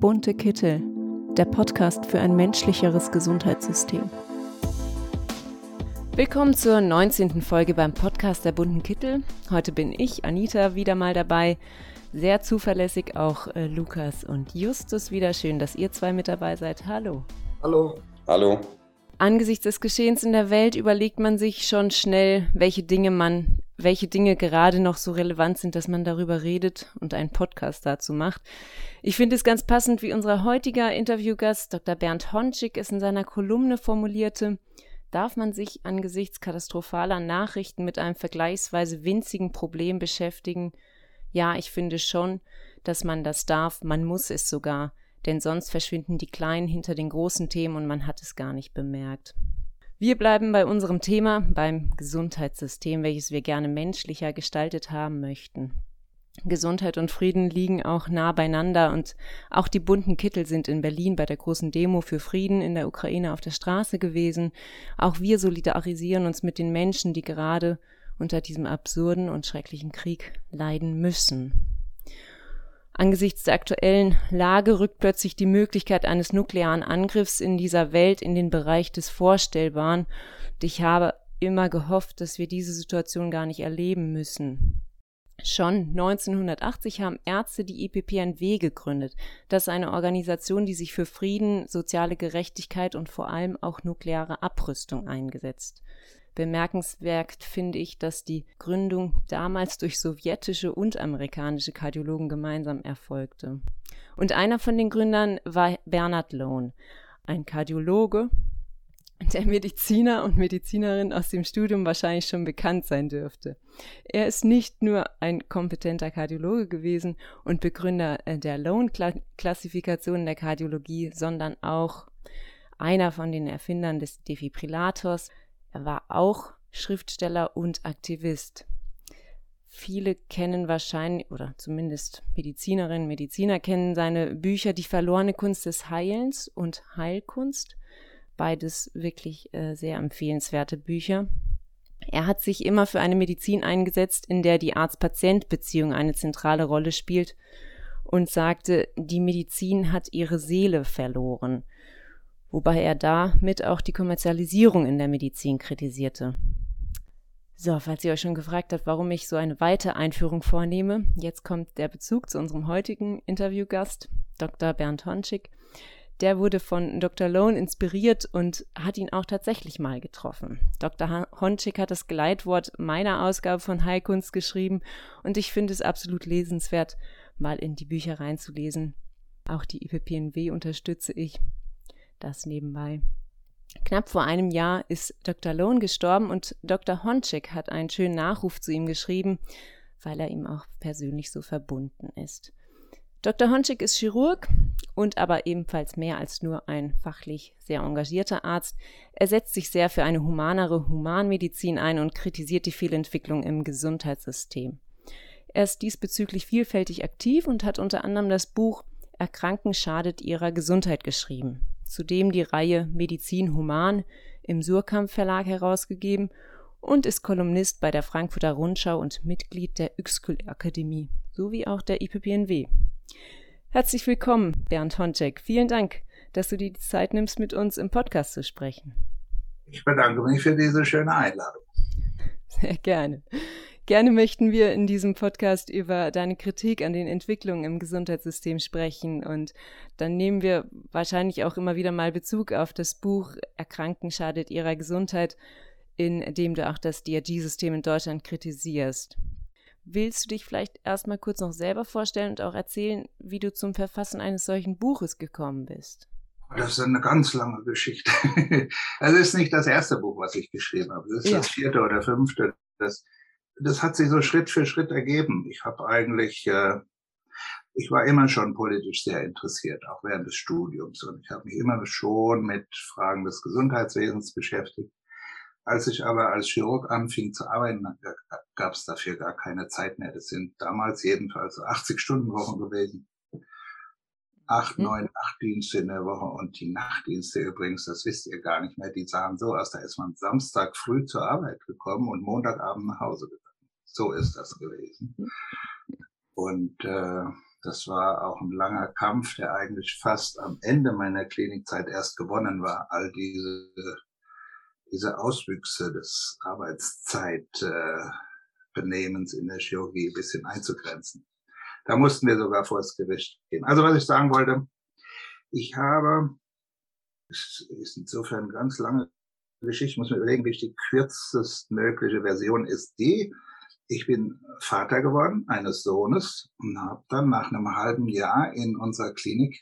Bunte Kittel, der Podcast für ein menschlicheres Gesundheitssystem. Willkommen zur 19. Folge beim Podcast der Bunten Kittel. Heute bin ich, Anita, wieder mal dabei. Sehr zuverlässig auch äh, Lukas und Justus wieder. Schön, dass ihr zwei mit dabei seid. Hallo. Hallo. Hallo. Angesichts des Geschehens in der Welt überlegt man sich schon schnell, welche Dinge man welche Dinge gerade noch so relevant sind, dass man darüber redet und einen Podcast dazu macht. Ich finde es ganz passend, wie unser heutiger Interviewgast Dr. Bernd Honschig es in seiner Kolumne formulierte, darf man sich angesichts katastrophaler Nachrichten mit einem vergleichsweise winzigen Problem beschäftigen? Ja, ich finde schon, dass man das darf, man muss es sogar, denn sonst verschwinden die Kleinen hinter den großen Themen und man hat es gar nicht bemerkt. Wir bleiben bei unserem Thema, beim Gesundheitssystem, welches wir gerne menschlicher gestaltet haben möchten. Gesundheit und Frieden liegen auch nah beieinander und auch die bunten Kittel sind in Berlin bei der großen Demo für Frieden in der Ukraine auf der Straße gewesen. Auch wir solidarisieren uns mit den Menschen, die gerade unter diesem absurden und schrecklichen Krieg leiden müssen. Angesichts der aktuellen Lage rückt plötzlich die Möglichkeit eines nuklearen Angriffs in dieser Welt in den Bereich des Vorstellbaren. Und ich habe immer gehofft, dass wir diese Situation gar nicht erleben müssen. Schon 1980 haben Ärzte die IPPNW gegründet. Das ist eine Organisation, die sich für Frieden, soziale Gerechtigkeit und vor allem auch nukleare Abrüstung eingesetzt. Bemerkenswert finde ich, dass die Gründung damals durch sowjetische und amerikanische Kardiologen gemeinsam erfolgte. Und einer von den Gründern war Bernard Lohn, ein Kardiologe, der Mediziner und Medizinerin aus dem Studium wahrscheinlich schon bekannt sein dürfte. Er ist nicht nur ein kompetenter Kardiologe gewesen und Begründer äh, der Lohn-Klassifikation der Kardiologie, sondern auch einer von den Erfindern des Defibrillators, er war auch Schriftsteller und Aktivist. Viele kennen wahrscheinlich, oder zumindest Medizinerinnen, Mediziner kennen seine Bücher Die verlorene Kunst des Heilens und Heilkunst. Beides wirklich äh, sehr empfehlenswerte Bücher. Er hat sich immer für eine Medizin eingesetzt, in der die Arzt-Patient-Beziehung eine zentrale Rolle spielt und sagte, die Medizin hat ihre Seele verloren wobei er damit auch die Kommerzialisierung in der Medizin kritisierte. So, falls ihr euch schon gefragt habt, warum ich so eine weite Einführung vornehme, jetzt kommt der Bezug zu unserem heutigen Interviewgast, Dr. Bernd Honschig. Der wurde von Dr. Lohn inspiriert und hat ihn auch tatsächlich mal getroffen. Dr. Honschig hat das Geleitwort meiner Ausgabe von Heilkunst geschrieben und ich finde es absolut lesenswert, mal in die Bücher reinzulesen. Auch die IPPNW unterstütze ich das nebenbei. Knapp vor einem Jahr ist Dr. Lohn gestorben und Dr. Honchik hat einen schönen Nachruf zu ihm geschrieben, weil er ihm auch persönlich so verbunden ist. Dr. Honchik ist Chirurg und aber ebenfalls mehr als nur ein fachlich sehr engagierter Arzt. Er setzt sich sehr für eine humanere Humanmedizin ein und kritisiert die Fehlentwicklung im Gesundheitssystem. Er ist diesbezüglich vielfältig aktiv und hat unter anderem das Buch Erkranken schadet ihrer Gesundheit geschrieben zudem die Reihe Medizin Human im Surkamp Verlag herausgegeben und ist Kolumnist bei der Frankfurter Rundschau und Mitglied der Yxkul Akademie sowie auch der IPPNW. Herzlich willkommen, Bernd Honczek. Vielen Dank, dass du dir die Zeit nimmst, mit uns im Podcast zu sprechen. Ich bedanke mich für diese schöne Einladung. Sehr gerne. Gerne möchten wir in diesem Podcast über deine Kritik an den Entwicklungen im Gesundheitssystem sprechen und dann nehmen wir wahrscheinlich auch immer wieder mal Bezug auf das Buch Erkranken schadet ihrer Gesundheit, in dem du auch das DRG-System in Deutschland kritisierst. Willst du dich vielleicht erstmal kurz noch selber vorstellen und auch erzählen, wie du zum Verfassen eines solchen Buches gekommen bist? Das ist eine ganz lange Geschichte. Es ist nicht das erste Buch, was ich geschrieben habe. Es ist ja. das vierte oder fünfte. Das das hat sich so Schritt für Schritt ergeben. Ich habe eigentlich, äh, ich war immer schon politisch sehr interessiert, auch während des Studiums. Und ich habe mich immer schon mit Fragen des Gesundheitswesens beschäftigt. Als ich aber als Chirurg anfing zu arbeiten, gab es dafür gar keine Zeit mehr. Das sind damals jedenfalls 80 Stunden Wochen gewesen. Acht, mhm. neun Nachtdienste in der Woche und die Nachtdienste übrigens, das wisst ihr gar nicht mehr, die sahen so aus, da ist man Samstag früh zur Arbeit gekommen und Montagabend nach Hause gegangen. So ist das gewesen. Und äh, Das war auch ein langer Kampf, der eigentlich fast am Ende meiner Klinikzeit erst gewonnen war. All diese, diese Auswüchse des Arbeitszeitbenehmens in der Chirurgie ein bisschen einzugrenzen. Da mussten wir sogar vor das Gericht gehen. Also was ich sagen wollte, ich habe, es ist insofern eine ganz lange Geschichte, ich muss mir überlegen, wie ich die kürzestmögliche Version ist die. Ich bin Vater geworden eines Sohnes und habe dann nach einem halben Jahr in unserer Klinik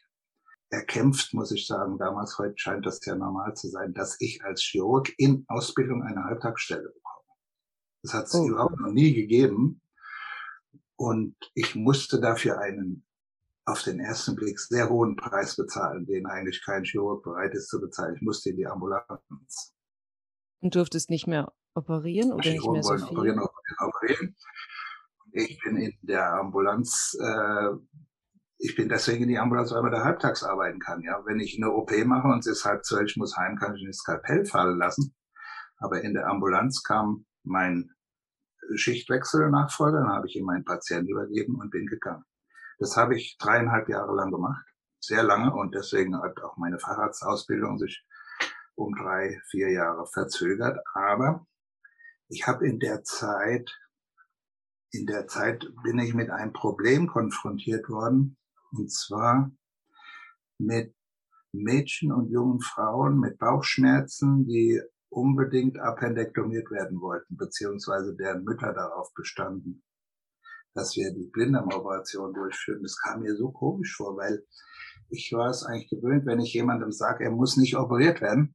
erkämpft, muss ich sagen, damals, heute scheint das ja normal zu sein, dass ich als Chirurg in Ausbildung eine Halbtagsstelle bekomme. Das hat es oh. überhaupt noch nie gegeben. Und ich musste dafür einen auf den ersten Blick sehr hohen Preis bezahlen, den eigentlich kein Chirurg bereit ist zu bezahlen. Ich musste in die Ambulanz. Und durftest nicht mehr operieren oder nicht mehr so viel? Operieren, operieren. Ich bin in der Ambulanz, äh, ich bin deswegen in die Ambulanz, weil man da halbtags arbeiten kann. Ja, wenn ich eine OP mache und es ist halb zwölf, ich muss heim, kann ich ein Skalpell fallen lassen. Aber in der Ambulanz kam mein Schichtwechsel-Nachfolger, dann habe ich ihm meinen Patienten übergeben und bin gegangen. Das habe ich dreieinhalb Jahre lang gemacht, sehr lange und deswegen hat auch meine Fahrradsausbildung sich um drei, vier Jahre verzögert. Aber ich habe in der Zeit, in der Zeit bin ich mit einem Problem konfrontiert worden, und zwar mit Mädchen und jungen Frauen mit Bauchschmerzen, die unbedingt appendektomiert werden wollten, beziehungsweise deren Mütter darauf bestanden, dass wir die Blinddarmoperation durchführen. Das kam mir so komisch vor, weil ich war es eigentlich gewöhnt, wenn ich jemandem sage, er muss nicht operiert werden,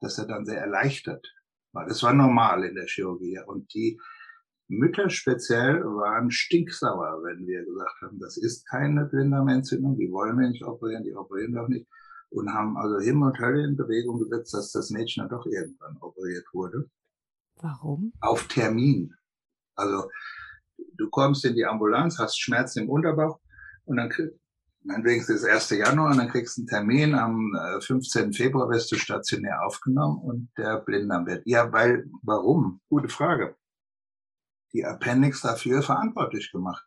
dass er dann sehr erleichtert war. Das war normal in der Chirurgie. Und die Mütter speziell waren stinksauer, wenn wir gesagt haben, das ist keine Blinddarmentzündung, die wollen wir nicht operieren, die operieren doch nicht. Und haben also Himmel und Hölle in Bewegung gesetzt, dass das Mädchen dann doch irgendwann operiert wurde. Warum? Auf Termin. Also du kommst in die Ambulanz, hast Schmerzen im Unterbauch und dann meinetwegen ist es 1. Januar und dann kriegst du einen Termin, am 15. Äh, Februar wirst du stationär aufgenommen und der Blinddarm wird. Ja, weil, warum? Gute Frage. Die Appendix dafür verantwortlich gemacht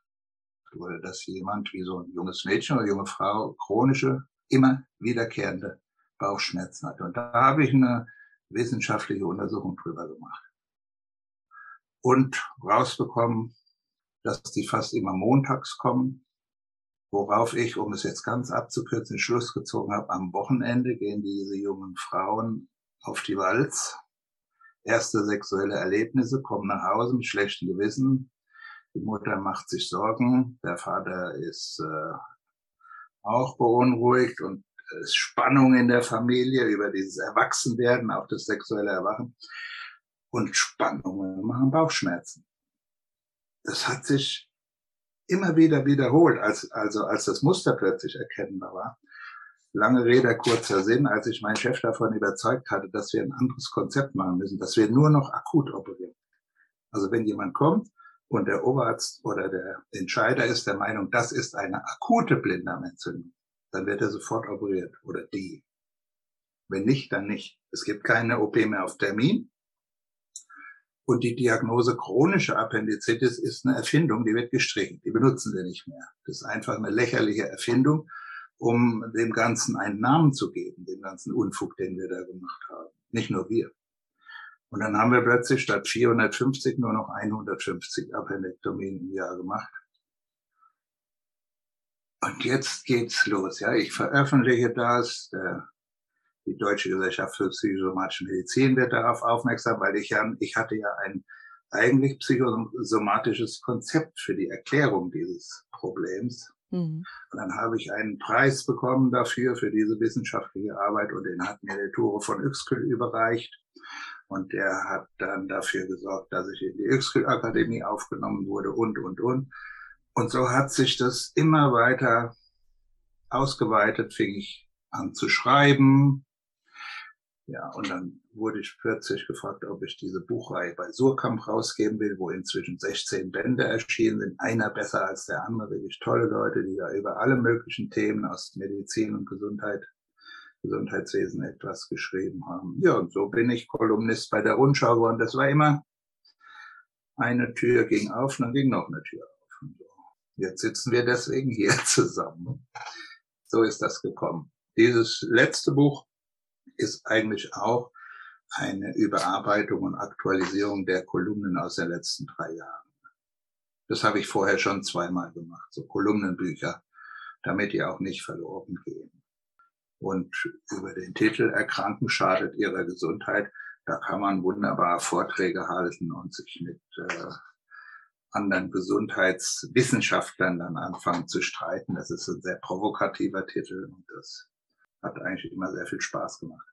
wurde, dass jemand wie so ein junges Mädchen oder junge Frau chronische, immer wiederkehrende Bauchschmerzen hat. Und da habe ich eine wissenschaftliche Untersuchung drüber gemacht. Und rausbekommen, dass die fast immer montags kommen, Worauf ich, um es jetzt ganz abzukürzen, Schluss gezogen habe, am Wochenende gehen diese jungen Frauen auf die Walz. Erste sexuelle Erlebnisse, kommen nach Hause mit schlechtem Gewissen. Die Mutter macht sich Sorgen, der Vater ist äh, auch beunruhigt und es ist Spannung in der Familie über dieses Erwachsenwerden, auch das sexuelle Erwachen. Und Spannungen machen Bauchschmerzen. Das hat sich immer wieder wiederholt, als, also als das Muster plötzlich erkennbar war. Lange Rede, kurzer Sinn, als ich meinen Chef davon überzeugt hatte, dass wir ein anderes Konzept machen müssen, dass wir nur noch akut operieren. Also wenn jemand kommt und der Oberarzt oder der Entscheider ist der Meinung, das ist eine akute Blinddarmentzündung, dann wird er sofort operiert oder die. Wenn nicht, dann nicht. Es gibt keine OP mehr auf Termin. Und die Diagnose chronische Appendizitis ist eine Erfindung, die wird gestrichen. Die benutzen wir nicht mehr. Das ist einfach eine lächerliche Erfindung, um dem Ganzen einen Namen zu geben, dem ganzen Unfug, den wir da gemacht haben. Nicht nur wir. Und dann haben wir plötzlich statt 450 nur noch 150 Appendektomien im Jahr gemacht. Und jetzt geht's los. Ja, ich veröffentliche das. Der die Deutsche Gesellschaft für psychosomatische Medizin wird darauf aufmerksam, weil ich ja, ich hatte ja ein eigentlich psychosomatisches Konzept für die Erklärung dieses Problems. Mhm. Und dann habe ich einen Preis bekommen dafür, für diese wissenschaftliche Arbeit und den hat mir der Tore von Uexküll überreicht. Und der hat dann dafür gesorgt, dass ich in die Uexküll Akademie aufgenommen wurde und, und, und. Und so hat sich das immer weiter ausgeweitet, fing ich an zu schreiben, ja, und dann wurde ich plötzlich gefragt, ob ich diese Buchreihe bei Surkamp rausgeben will, wo inzwischen 16 Bände erschienen sind. Einer besser als der andere, wirklich tolle Leute, die da über alle möglichen Themen aus Medizin und Gesundheit, Gesundheitswesen etwas geschrieben haben. Ja, und so bin ich Kolumnist bei der Rundschau geworden. Das war immer eine Tür ging auf, dann ging noch eine Tür auf. Jetzt sitzen wir deswegen hier zusammen. So ist das gekommen. Dieses letzte Buch ist eigentlich auch eine Überarbeitung und Aktualisierung der Kolumnen aus den letzten drei Jahren. Das habe ich vorher schon zweimal gemacht, so Kolumnenbücher, damit die auch nicht verloren gehen. Und über den Titel Erkranken schadet ihrer Gesundheit, da kann man wunderbar Vorträge halten und sich mit äh, anderen Gesundheitswissenschaftlern dann anfangen zu streiten. Das ist ein sehr provokativer Titel und das hat eigentlich immer sehr viel Spaß gemacht.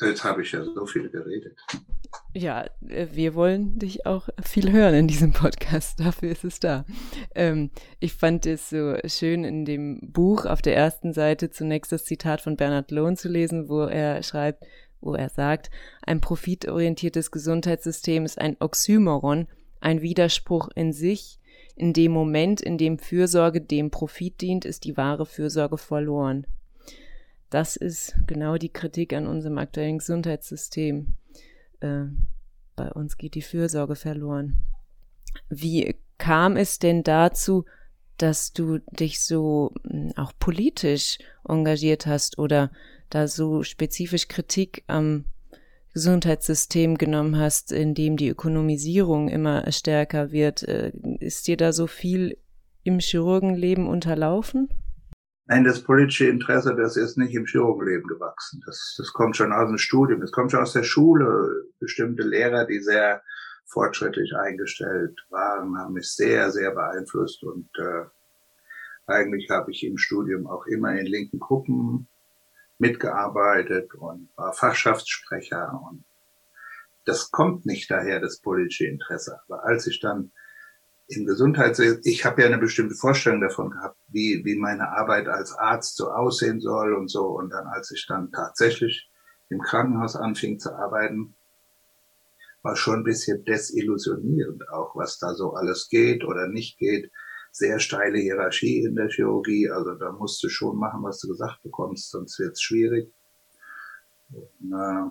Jetzt habe ich ja so viel geredet. Ja, äh, wir wollen dich auch viel hören in diesem Podcast. Dafür ist es da. Ähm, ich fand es so schön in dem Buch auf der ersten Seite zunächst das Zitat von Bernhard Lohn zu lesen, wo er schreibt, wo er sagt, ein profitorientiertes Gesundheitssystem ist ein Oxymoron, ein Widerspruch in sich. In dem Moment, in dem Fürsorge dem Profit dient, ist die wahre Fürsorge verloren. Das ist genau die Kritik an unserem aktuellen Gesundheitssystem. Äh, bei uns geht die Fürsorge verloren. Wie kam es denn dazu, dass du dich so hm, auch politisch engagiert hast oder da so spezifisch Kritik am Gesundheitssystem genommen hast, in dem die Ökonomisierung immer stärker wird. Äh, ist dir da so viel im Chirurgenleben unterlaufen? Nein, das politische Interesse, das ist nicht im Chirurgenleben gewachsen. Das, das kommt schon aus dem Studium, das kommt schon aus der Schule. Bestimmte Lehrer, die sehr fortschrittlich eingestellt waren, haben mich sehr, sehr beeinflusst. Und äh, eigentlich habe ich im Studium auch immer in linken Gruppen mitgearbeitet und war Fachschaftssprecher. Und das kommt nicht daher, das politische Interesse. Aber als ich dann im Gesundheitswesen, ich habe ja eine bestimmte Vorstellung davon gehabt, wie, wie meine Arbeit als Arzt so aussehen soll und so. Und dann, als ich dann tatsächlich im Krankenhaus anfing zu arbeiten, war schon ein bisschen desillusionierend auch, was da so alles geht oder nicht geht. Sehr steile Hierarchie in der Chirurgie, also da musst du schon machen, was du gesagt bekommst, sonst wird's schwierig. Und, äh,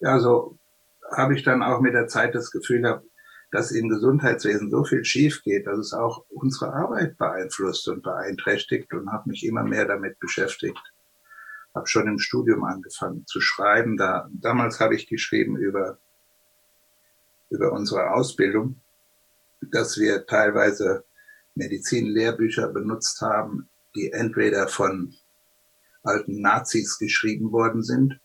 ja, so habe ich dann auch mit der Zeit das Gefühl gehabt, dass im Gesundheitswesen so viel schief geht, dass es auch unsere Arbeit beeinflusst und beeinträchtigt und habe mich immer mehr damit beschäftigt. Habe schon im Studium angefangen zu schreiben. Da, damals habe ich geschrieben über, über unsere Ausbildung, dass wir teilweise Medizinlehrbücher benutzt haben, die entweder von alten Nazis geschrieben worden sind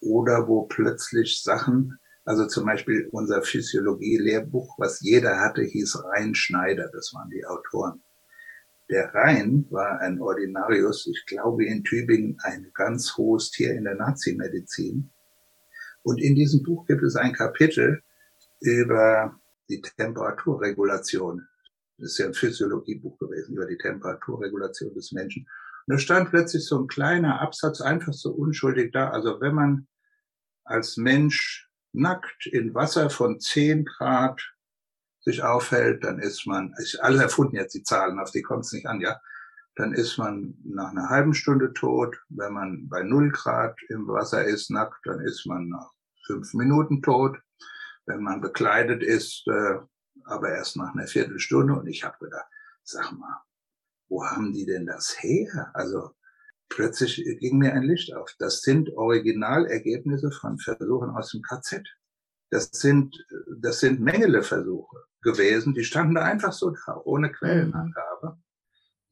oder wo plötzlich Sachen also zum Beispiel unser Physiologie-Lehrbuch, was jeder hatte, hieß Rhein Schneider. Das waren die Autoren. Der Rhein war ein Ordinarius, ich glaube in Tübingen ein ganz hohes Tier in der Nazimedizin. Und in diesem Buch gibt es ein Kapitel über die Temperaturregulation. Das ist ja ein Physiologiebuch gewesen über die Temperaturregulation des Menschen. Und da stand plötzlich so ein kleiner Absatz einfach so unschuldig da. Also wenn man als Mensch nackt in Wasser von 10 Grad sich aufhält, dann ist man, ist alles erfunden jetzt die Zahlen, auf die kommt es nicht an, ja, dann ist man nach einer halben Stunde tot. Wenn man bei 0 Grad im Wasser ist, nackt, dann ist man nach fünf Minuten tot. Wenn man bekleidet ist, äh, aber erst nach einer Viertelstunde. Und ich habe gedacht, sag mal, wo haben die denn das her? Also plötzlich ging mir ein Licht auf. Das sind Originalergebnisse von Versuchen aus dem KZ. Das sind, das sind Mengele-Versuche gewesen. Die standen da einfach so da, ohne Quellenangabe.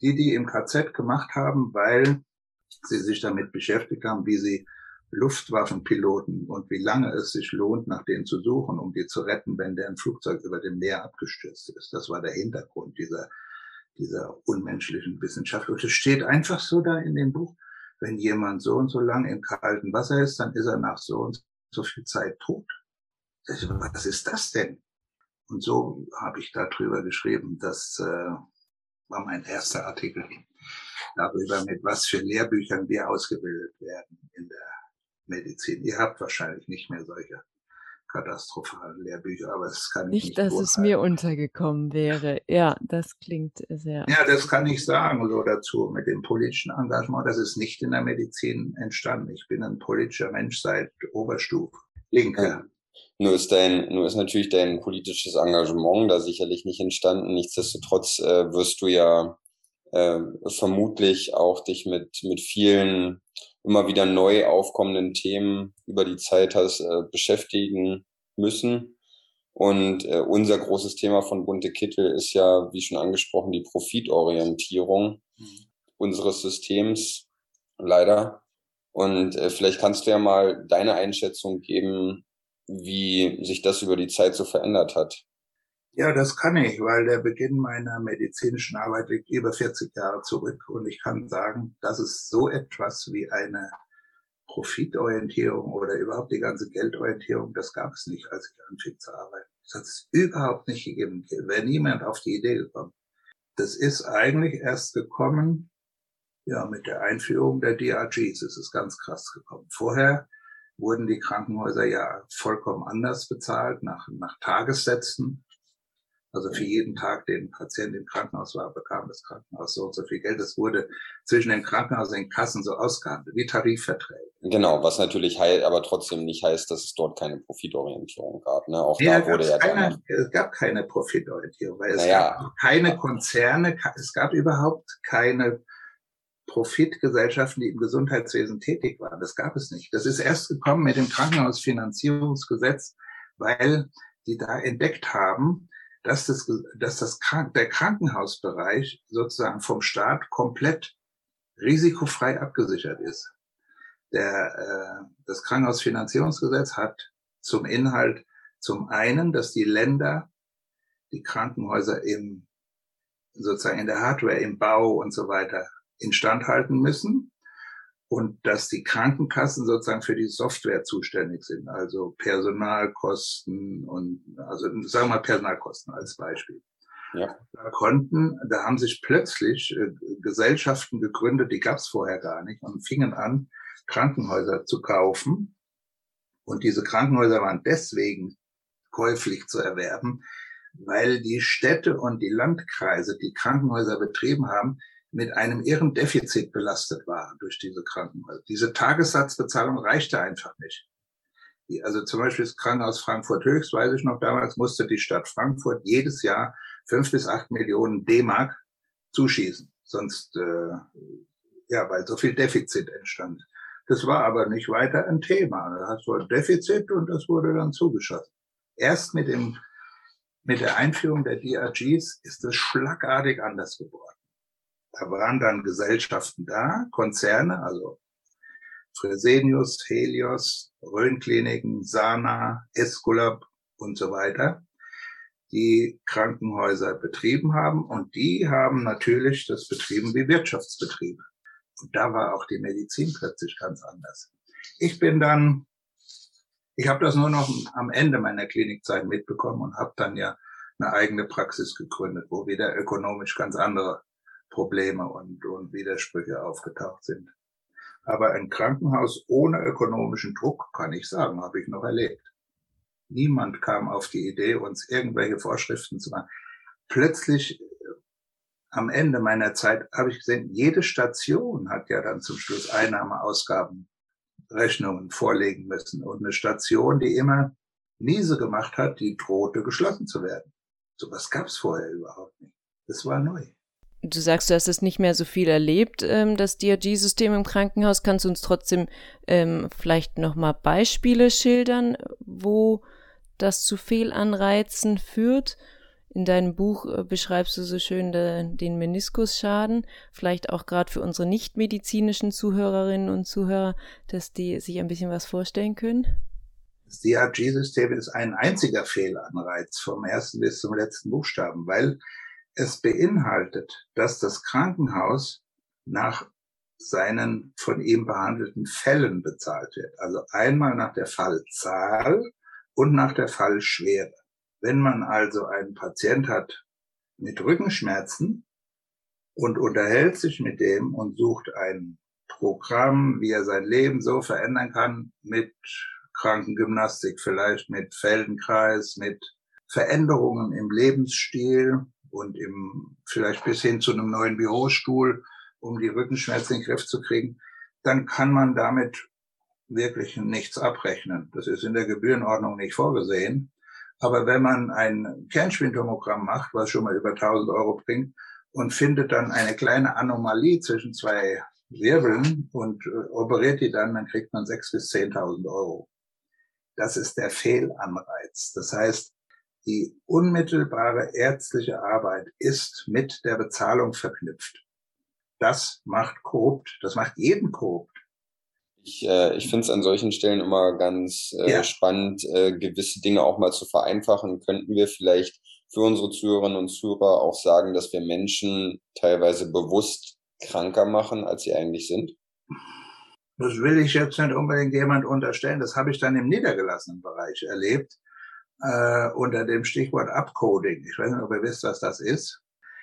Die, die im KZ gemacht haben, weil sie sich damit beschäftigt haben, wie sie Luftwaffenpiloten und wie lange es sich lohnt, nach denen zu suchen, um die zu retten, wenn deren Flugzeug über dem Meer abgestürzt ist. Das war der Hintergrund dieser dieser unmenschlichen Wissenschaft. Und es steht einfach so da in dem Buch, wenn jemand so und so lang im kalten Wasser ist, dann ist er nach so und so viel Zeit tot. Was ist das denn? Und so habe ich darüber geschrieben. Das äh, war mein erster Artikel darüber, mit was für Lehrbüchern wir ausgebildet werden in der Medizin. Ihr habt wahrscheinlich nicht mehr solche katastrophalen Lehrbücher, aber es kann nicht. Nicht, dass es mir untergekommen wäre. Ja, das klingt sehr. Ja, das kann ich sagen so dazu mit dem politischen Engagement. Das ist nicht in der Medizin entstanden. Ich bin ein politischer Mensch seit Oberstufe. Linke. Nur ist dein, nur ist natürlich dein politisches Engagement da sicherlich nicht entstanden. Nichtsdestotrotz äh, wirst du ja äh, vermutlich auch dich mit, mit vielen immer wieder neu aufkommenden Themen über die Zeit hast äh, beschäftigen müssen. Und äh, unser großes Thema von Bunte Kittel ist ja, wie schon angesprochen, die Profitorientierung mhm. unseres Systems, leider. Und äh, vielleicht kannst du ja mal deine Einschätzung geben, wie sich das über die Zeit so verändert hat. Ja, das kann ich, weil der Beginn meiner medizinischen Arbeit liegt über 40 Jahre zurück. Und ich kann sagen, dass es so etwas wie eine Profitorientierung oder überhaupt die ganze Geldorientierung, das gab es nicht, als ich anfing zu arbeiten. Das hat es überhaupt nicht gegeben. Wäre niemand auf die Idee gekommen. Das ist eigentlich erst gekommen, ja, mit der Einführung der DRGs ist es ganz krass gekommen. Vorher wurden die Krankenhäuser ja vollkommen anders bezahlt, nach, nach Tagessätzen. Also für jeden Tag, den Patient im Krankenhaus war, bekam das Krankenhaus so und so viel Geld. Das wurde zwischen dem Krankenhaus und den Kassen so ausgehandelt, wie Tarifverträge. Genau, was natürlich heißt, aber trotzdem nicht heißt, dass es dort keine Profitorientierung gab. Ne? Auch ja, da wurde ja keine, Es gab keine Profitorientierung, weil es naja. gab keine Konzerne, es gab überhaupt keine Profitgesellschaften, die im Gesundheitswesen tätig waren. Das gab es nicht. Das ist erst gekommen mit dem Krankenhausfinanzierungsgesetz, weil die da entdeckt haben, dass, das, dass das, der Krankenhausbereich sozusagen vom Staat komplett risikofrei abgesichert ist. Der, äh, das Krankenhausfinanzierungsgesetz hat zum Inhalt zum einen, dass die Länder die Krankenhäuser im sozusagen in der Hardware, im Bau und so weiter instand halten müssen und dass die Krankenkassen sozusagen für die Software zuständig sind, also Personalkosten und also sagen wir mal Personalkosten als Beispiel. Ja. Da konnten, da haben sich plötzlich äh, Gesellschaften gegründet, die gab es vorher gar nicht und fingen an, Krankenhäuser zu kaufen. Und diese Krankenhäuser waren deswegen käuflich zu erwerben, weil die Städte und die Landkreise, die Krankenhäuser betrieben haben, mit einem irren Defizit belastet waren durch diese Krankenhäuser. Diese Tagessatzbezahlung reichte einfach nicht. Also zum Beispiel das Krankenhaus Frankfurt Höchst, weiß ich noch damals, musste die Stadt Frankfurt jedes Jahr fünf bis acht Millionen D-Mark zuschießen. Sonst, äh, ja, weil so viel Defizit entstand. Das war aber nicht weiter ein Thema. Da hast du ein Defizit und das wurde dann zugeschossen. Erst mit dem, mit der Einführung der DRGs ist es schlagartig anders geworden. Da waren dann Gesellschaften da, Konzerne, also Fresenius, Helios, Rhön-Kliniken, Sana, Esculap und so weiter, die Krankenhäuser betrieben haben. Und die haben natürlich das betrieben wie Wirtschaftsbetriebe. Und da war auch die Medizin plötzlich ganz anders. Ich bin dann, ich habe das nur noch am Ende meiner Klinikzeit mitbekommen und habe dann ja eine eigene Praxis gegründet, wo wieder ökonomisch ganz andere Probleme und, und Widersprüche aufgetaucht sind. Aber ein Krankenhaus ohne ökonomischen Druck, kann ich sagen, habe ich noch erlebt. Niemand kam auf die Idee, uns irgendwelche Vorschriften zu machen. Plötzlich äh, am Ende meiner Zeit habe ich gesehen, jede Station hat ja dann zum Schluss Einnahmeausgaben Rechnungen vorlegen müssen. Und eine Station, die immer miese gemacht hat, die drohte geschlossen zu werden. Sowas gab es vorher überhaupt nicht. Das war neu. Du sagst, du hast es nicht mehr so viel erlebt, ähm, das DRG-System im Krankenhaus. Kannst du uns trotzdem ähm, vielleicht nochmal Beispiele schildern, wo das zu Fehlanreizen führt? In deinem Buch äh, beschreibst du so schön de, den Meniskusschaden, vielleicht auch gerade für unsere nichtmedizinischen Zuhörerinnen und Zuhörer, dass die sich ein bisschen was vorstellen können. Das DRG-System ist ein einziger Fehlanreiz vom ersten bis zum letzten Buchstaben, weil es beinhaltet, dass das Krankenhaus nach seinen von ihm behandelten Fällen bezahlt wird. Also einmal nach der Fallzahl und nach der Fallschwere. Wenn man also einen Patient hat mit Rückenschmerzen und unterhält sich mit dem und sucht ein Programm, wie er sein Leben so verändern kann, mit Krankengymnastik, vielleicht mit Feldenkreis, mit Veränderungen im Lebensstil, und im, vielleicht bis hin zu einem neuen Bürostuhl, um die Rückenschmerzen in den Griff zu kriegen, dann kann man damit wirklich nichts abrechnen. Das ist in der Gebührenordnung nicht vorgesehen. Aber wenn man ein Kernspintomogramm macht, was schon mal über 1000 Euro bringt, und findet dann eine kleine Anomalie zwischen zwei Wirbeln und äh, operiert die dann, dann kriegt man 6.000 bis 10.000 Euro. Das ist der Fehlanreiz. Das heißt, die unmittelbare ärztliche Arbeit ist mit der Bezahlung verknüpft. Das macht korrupt. Das macht jeden korrupt. Ich, äh, ich finde es an solchen Stellen immer ganz äh, ja. spannend, äh, gewisse Dinge auch mal zu vereinfachen. Könnten wir vielleicht für unsere Zuhörerinnen und Zuhörer auch sagen, dass wir Menschen teilweise bewusst kranker machen, als sie eigentlich sind? Das will ich jetzt nicht unbedingt jemand unterstellen. Das habe ich dann im niedergelassenen Bereich erlebt, äh, unter dem Stichwort Upcoding. Ich weiß nicht, ob ihr wisst, was das ist.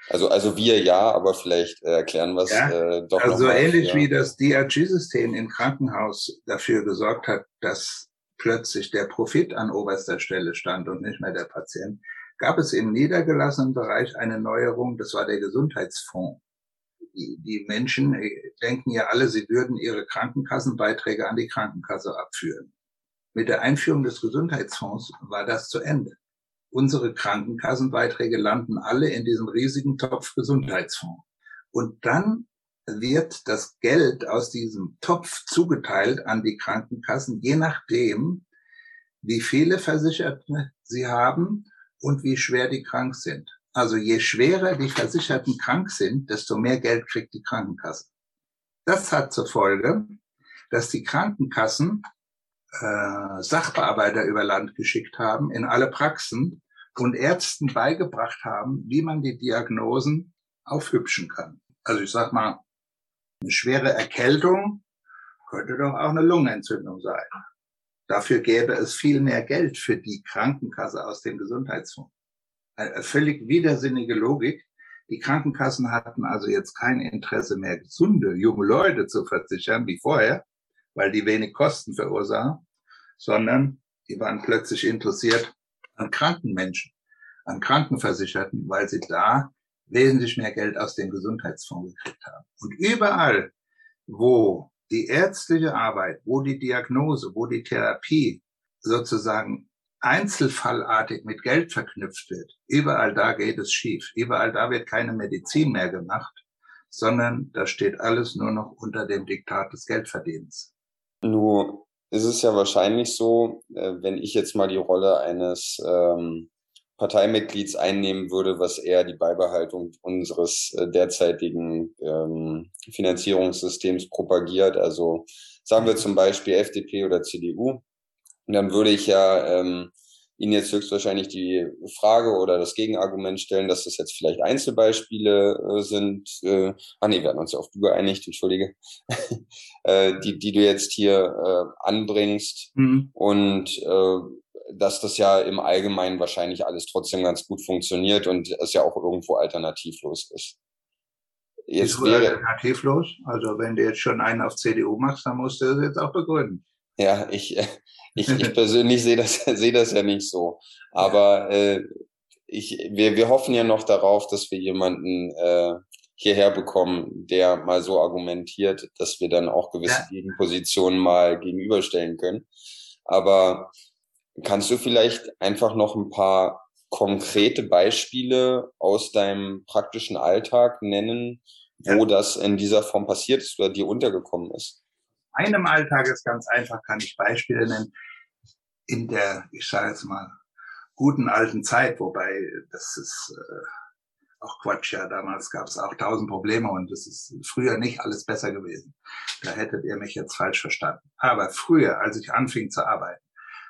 Also, also wir ja, aber vielleicht äh, erklären wir es ja, äh, doch Also ähnlich ja. wie das DRG-System im Krankenhaus dafür gesorgt hat, dass plötzlich der Profit an oberster Stelle stand und nicht mehr der Patient, gab es im niedergelassenen Bereich eine Neuerung, das war der Gesundheitsfonds. Die, die Menschen äh, denken ja alle, sie würden ihre Krankenkassenbeiträge an die Krankenkasse abführen. Mit der Einführung des Gesundheitsfonds war das zu Ende unsere Krankenkassenbeiträge landen alle in diesem riesigen Topf Gesundheitsfonds. Und dann wird das Geld aus diesem Topf zugeteilt an die Krankenkassen, je nachdem, wie viele Versicherte sie haben und wie schwer die krank sind. Also je schwerer die Versicherten krank sind, desto mehr Geld kriegt die Krankenkasse. Das hat zur Folge, dass die Krankenkassen äh, Sachbearbeiter über Land geschickt haben in alle Praxen und Ärzten beigebracht haben, wie man die Diagnosen aufhübschen kann. Also ich sag mal, eine schwere Erkältung könnte doch auch eine Lungenentzündung sein. Dafür gäbe es viel mehr Geld für die Krankenkasse aus dem Gesundheitsfonds. Eine völlig widersinnige Logik. Die Krankenkassen hatten also jetzt kein Interesse mehr, gesunde, junge Leute zu versichern wie vorher, weil die wenig Kosten verursachen, sondern die waren plötzlich interessiert an kranken Menschen, an Krankenversicherten, weil sie da wesentlich mehr Geld aus dem Gesundheitsfonds gekriegt haben. Und überall, wo die ärztliche Arbeit, wo die Diagnose, wo die Therapie sozusagen einzelfallartig mit Geld verknüpft wird, überall da geht es schief. Überall da wird keine Medizin mehr gemacht, sondern da steht alles nur noch unter dem Diktat des Geldverdienens. Nur ist es ja wahrscheinlich so, äh, wenn ich jetzt mal die Rolle eines ähm, Parteimitglieds einnehmen würde, was eher die Beibehaltung unseres äh, derzeitigen ähm, Finanzierungssystems propagiert. Also sagen wir zum Beispiel FDP oder CDU. Dann würde ich ja ähm, Ihnen jetzt höchstwahrscheinlich die Frage oder das Gegenargument stellen, dass das jetzt vielleicht Einzelbeispiele äh, sind. Äh, ah nee, wir hatten uns ja auf du geeinigt, entschuldige, äh, die, die du jetzt hier äh, anbringst. Mhm. Und äh, dass das ja im Allgemeinen wahrscheinlich alles trotzdem ganz gut funktioniert und es ja auch irgendwo alternativlos ist. Jetzt ist wäre alternativlos? Also wenn du jetzt schon einen auf CDU machst, dann musst du das jetzt auch begründen. Ja, ich, ich, ich persönlich sehe das, sehe das ja nicht so. Aber äh, ich, wir, wir hoffen ja noch darauf, dass wir jemanden äh, hierher bekommen, der mal so argumentiert, dass wir dann auch gewisse ja. Gegenpositionen mal gegenüberstellen können. Aber kannst du vielleicht einfach noch ein paar konkrete Beispiele aus deinem praktischen Alltag nennen, wo ja. das in dieser Form passiert ist oder dir untergekommen ist? Meinem Alltag ist ganz einfach, kann ich Beispiele nennen in der, ich sage jetzt mal, guten alten Zeit, wobei das ist äh, auch Quatsch, ja, damals gab es auch tausend Probleme und es ist früher nicht alles besser gewesen. Da hättet ihr mich jetzt falsch verstanden. Aber früher, als ich anfing zu arbeiten,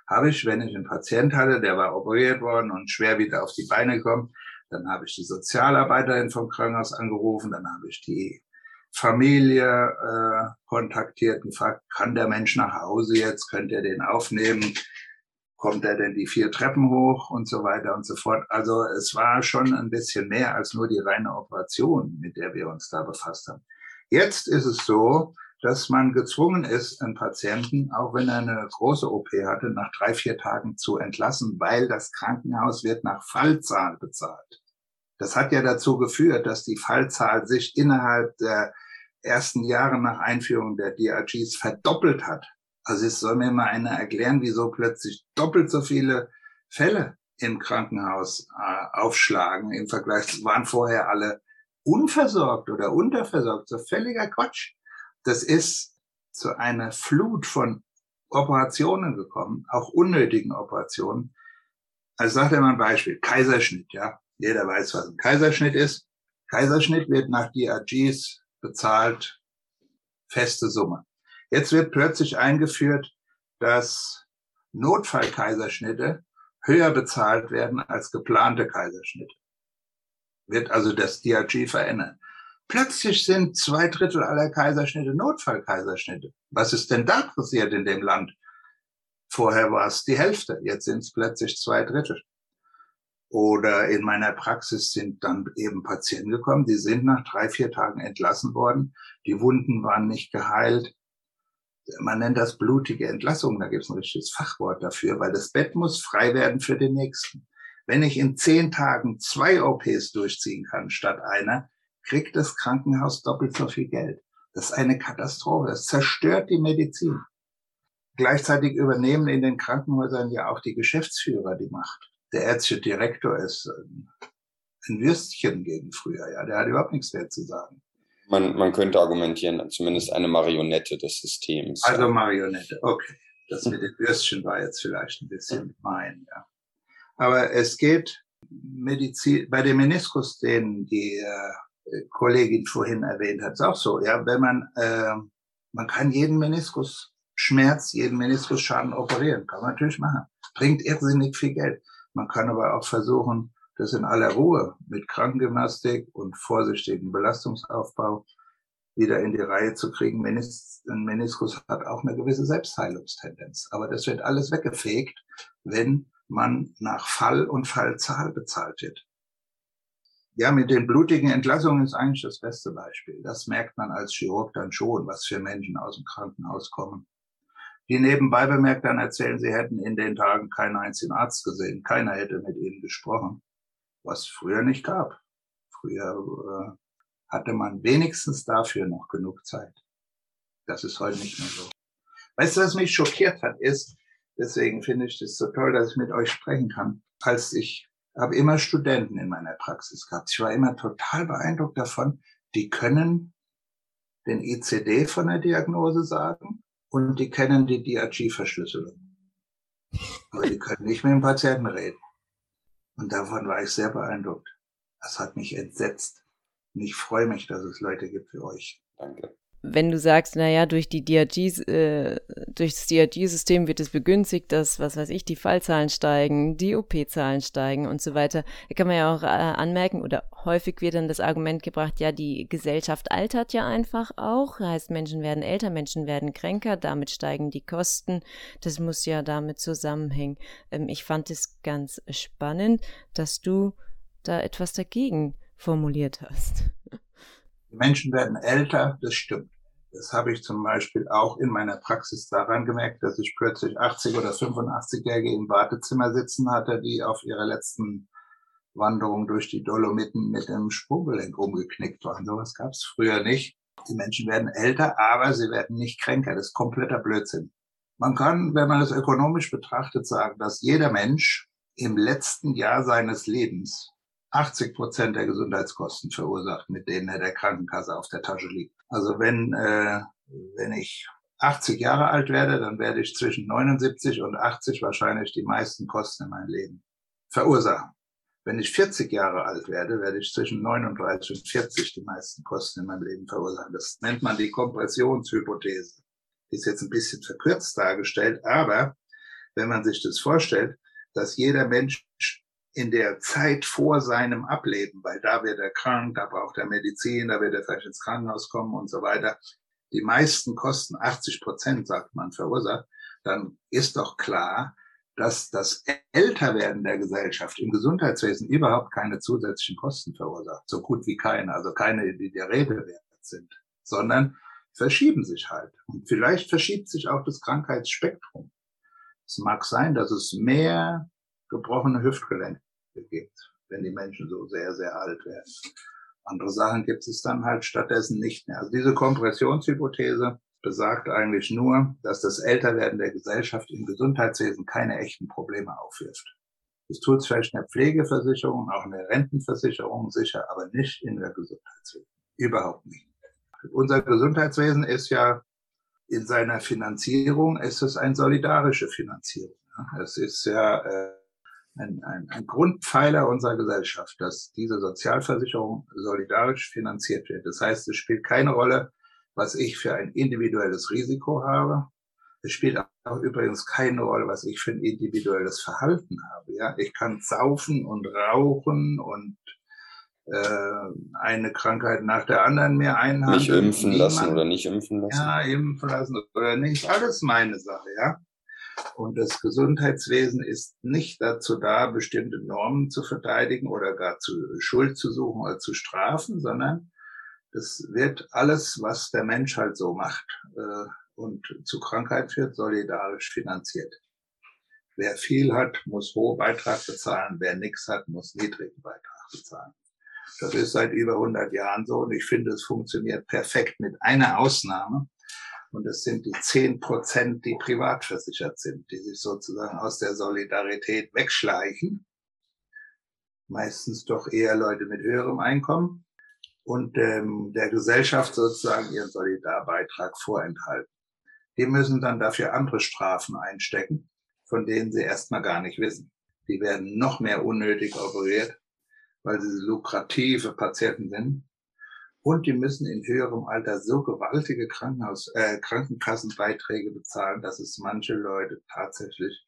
habe ich, wenn ich einen Patient hatte, der war operiert worden und schwer wieder auf die Beine gekommen, dann habe ich die Sozialarbeiterin vom Krankenhaus angerufen, dann habe ich die Familie äh, kontaktiert und gefragt, kann der Mensch nach Hause jetzt, könnt ihr den aufnehmen? kommt er denn die vier Treppen hoch und so weiter und so fort. Also es war schon ein bisschen mehr als nur die reine Operation, mit der wir uns da befasst haben. Jetzt ist es so, dass man gezwungen ist, einen Patienten, auch wenn er eine große OP hatte, nach drei, vier Tagen zu entlassen, weil das Krankenhaus wird nach Fallzahl bezahlt. Das hat ja dazu geführt, dass die Fallzahl sich innerhalb der ersten Jahre nach Einführung der DRGs verdoppelt hat. Also es soll mir mal einer erklären, wieso plötzlich doppelt so viele Fälle im Krankenhaus äh, aufschlagen im Vergleich waren vorher alle unversorgt oder unterversorgt. So völliger Quatsch. Das ist zu einer Flut von Operationen gekommen, auch unnötigen Operationen. Also sagt er mal ein Beispiel, Kaiserschnitt, ja. Jeder weiß, was ein Kaiserschnitt ist. Kaiserschnitt wird nach DRGs bezahlt, feste Summe. Jetzt wird plötzlich eingeführt, dass Notfallkaiserschnitte höher bezahlt werden als geplante Kaiserschnitte. Wird also das DRG verändern. Plötzlich sind zwei Drittel aller Kaiserschnitte Notfallkaiserschnitte. Was ist denn da passiert in dem Land? Vorher war es die Hälfte, jetzt sind es plötzlich zwei Drittel. Oder in meiner Praxis sind dann eben Patienten gekommen, die sind nach drei, vier Tagen entlassen worden. Die Wunden waren nicht geheilt. Man nennt das blutige Entlassung, da gibt es ein richtiges Fachwort dafür, weil das Bett muss frei werden für den nächsten. Wenn ich in zehn Tagen zwei OPs durchziehen kann statt einer, kriegt das Krankenhaus doppelt so viel Geld. Das ist eine Katastrophe. Das zerstört die Medizin. Gleichzeitig übernehmen in den Krankenhäusern ja auch die Geschäftsführer die Macht. Der ärztliche Direktor ist ein Würstchen gegen früher. Ja, der hat überhaupt nichts mehr zu sagen. Man, man könnte argumentieren, zumindest eine Marionette des Systems. Also Marionette, okay. Das mit dem Würstchen war jetzt vielleicht ein bisschen gemein, ja. Aber es geht Medizin, bei dem Meniskus, den die äh, Kollegin vorhin erwähnt hat, ist auch so. Ja, wenn man, äh, man kann jeden Meniskusschmerz, jeden Meniskusschaden operieren, kann man natürlich machen. Bringt irrsinnig viel Geld. Man kann aber auch versuchen, das in aller Ruhe mit Krankengymnastik und vorsichtigem Belastungsaufbau wieder in die Reihe zu kriegen. Menis ein Meniskus hat auch eine gewisse Selbstheilungstendenz. Aber das wird alles weggefegt, wenn man nach Fall und Fallzahl bezahlt wird. Ja, mit den blutigen Entlassungen ist eigentlich das beste Beispiel. Das merkt man als Chirurg dann schon, was für Menschen aus dem Krankenhaus kommen. Die nebenbei bemerkt dann erzählen, sie hätten in den Tagen keinen einzigen Arzt gesehen. Keiner hätte mit ihnen gesprochen, was früher nicht gab. Früher äh, hatte man wenigstens dafür noch genug Zeit. Das ist heute nicht mehr so. Weißt du, was mich schockiert hat, ist, Deswegen finde ich das so toll, dass ich mit euch sprechen kann. Als ich habe immer Studenten in meiner Praxis gehabt. Ich war immer total beeindruckt davon. Die können den ICD von der Diagnose sagen und die kennen die DRG-Verschlüsselung. Aber die können nicht mit dem Patienten reden. Und davon war ich sehr beeindruckt. Das hat mich entsetzt. Und ich freue mich, dass es Leute gibt wie euch. Danke wenn du sagst, naja, durch die DRG, äh, durch das DRG-System wird es begünstigt, dass, was weiß ich, die Fallzahlen steigen, die OP-Zahlen steigen und so weiter. Da kann man ja auch äh, anmerken, oder häufig wird dann das Argument gebracht, ja, die Gesellschaft altert ja einfach auch. Heißt, Menschen werden älter, Menschen werden kränker, damit steigen die Kosten. Das muss ja damit zusammenhängen. Ähm, ich fand es ganz spannend, dass du da etwas dagegen formuliert hast. Die Menschen werden älter, das stimmt. Das habe ich zum Beispiel auch in meiner Praxis daran gemerkt, dass ich plötzlich 80 oder 85-Jährige im Wartezimmer sitzen hatte, die auf ihrer letzten Wanderung durch die Dolomiten mit dem Sprunggelenk umgeknickt waren. Sowas gab es früher nicht. Die Menschen werden älter, aber sie werden nicht kränker. Das ist kompletter Blödsinn. Man kann, wenn man es ökonomisch betrachtet, sagen, dass jeder Mensch im letzten Jahr seines Lebens 80 Prozent der Gesundheitskosten verursacht, mit denen er der Krankenkasse auf der Tasche liegt. Also wenn, äh, wenn ich 80 Jahre alt werde, dann werde ich zwischen 79 und 80 wahrscheinlich die meisten Kosten in meinem Leben verursachen. Wenn ich 40 Jahre alt werde, werde ich zwischen 39 und 40 die meisten Kosten in meinem Leben verursachen. Das nennt man die Kompressionshypothese. Die ist jetzt ein bisschen verkürzt dargestellt, aber wenn man sich das vorstellt, dass jeder Mensch in der Zeit vor seinem Ableben, weil da wird er krank, da braucht er Medizin, da wird er vielleicht ins Krankenhaus kommen und so weiter, die meisten Kosten, 80 Prozent, sagt man, verursacht, dann ist doch klar, dass das Älterwerden der Gesellschaft im Gesundheitswesen überhaupt keine zusätzlichen Kosten verursacht. So gut wie keine, also keine, die der Rede wert sind, sondern verschieben sich halt. Und vielleicht verschiebt sich auch das Krankheitsspektrum. Es mag sein, dass es mehr gebrochene Hüftgelenke gibt, wenn die Menschen so sehr, sehr alt werden. Andere Sachen gibt es dann halt stattdessen nicht mehr. Also diese Kompressionshypothese besagt eigentlich nur, dass das Älterwerden der Gesellschaft im Gesundheitswesen keine echten Probleme aufwirft. Das tut es vielleicht in der Pflegeversicherung, auch in der Rentenversicherung sicher, aber nicht in der Gesundheitswesen. Überhaupt nicht. Unser Gesundheitswesen ist ja in seiner Finanzierung, ist es eine solidarische Finanzierung. Es ist ja äh, ein, ein, ein Grundpfeiler unserer Gesellschaft, dass diese Sozialversicherung solidarisch finanziert wird. Das heißt, es spielt keine Rolle, was ich für ein individuelles Risiko habe. Es spielt auch übrigens keine Rolle, was ich für ein individuelles Verhalten habe. Ja, ich kann saufen und rauchen und äh, eine Krankheit nach der anderen mir einhandeln. Nicht impfen lassen oder nicht impfen lassen. Ja, impfen lassen oder nicht. Alles meine Sache, ja. Und das Gesundheitswesen ist nicht dazu da, bestimmte Normen zu verteidigen oder gar zu Schuld zu suchen oder zu strafen, sondern das wird alles, was der Mensch halt so macht äh, und zu Krankheit führt, solidarisch finanziert. Wer viel hat, muss hohen Beitrag bezahlen. Wer nichts hat, muss niedrigen Beitrag bezahlen. Das ist seit über 100 Jahren so und ich finde, es funktioniert perfekt mit einer Ausnahme. Und es sind die 10 Prozent, die privat versichert sind, die sich sozusagen aus der Solidarität wegschleichen. Meistens doch eher Leute mit höherem Einkommen und ähm, der Gesellschaft sozusagen ihren Solidarbeitrag vorenthalten. Die müssen dann dafür andere Strafen einstecken, von denen sie erstmal gar nicht wissen. Die werden noch mehr unnötig operiert, weil sie lukrative Patienten sind. Und die müssen in höherem Alter so gewaltige Krankenhaus, äh, Krankenkassenbeiträge bezahlen, dass es manche Leute tatsächlich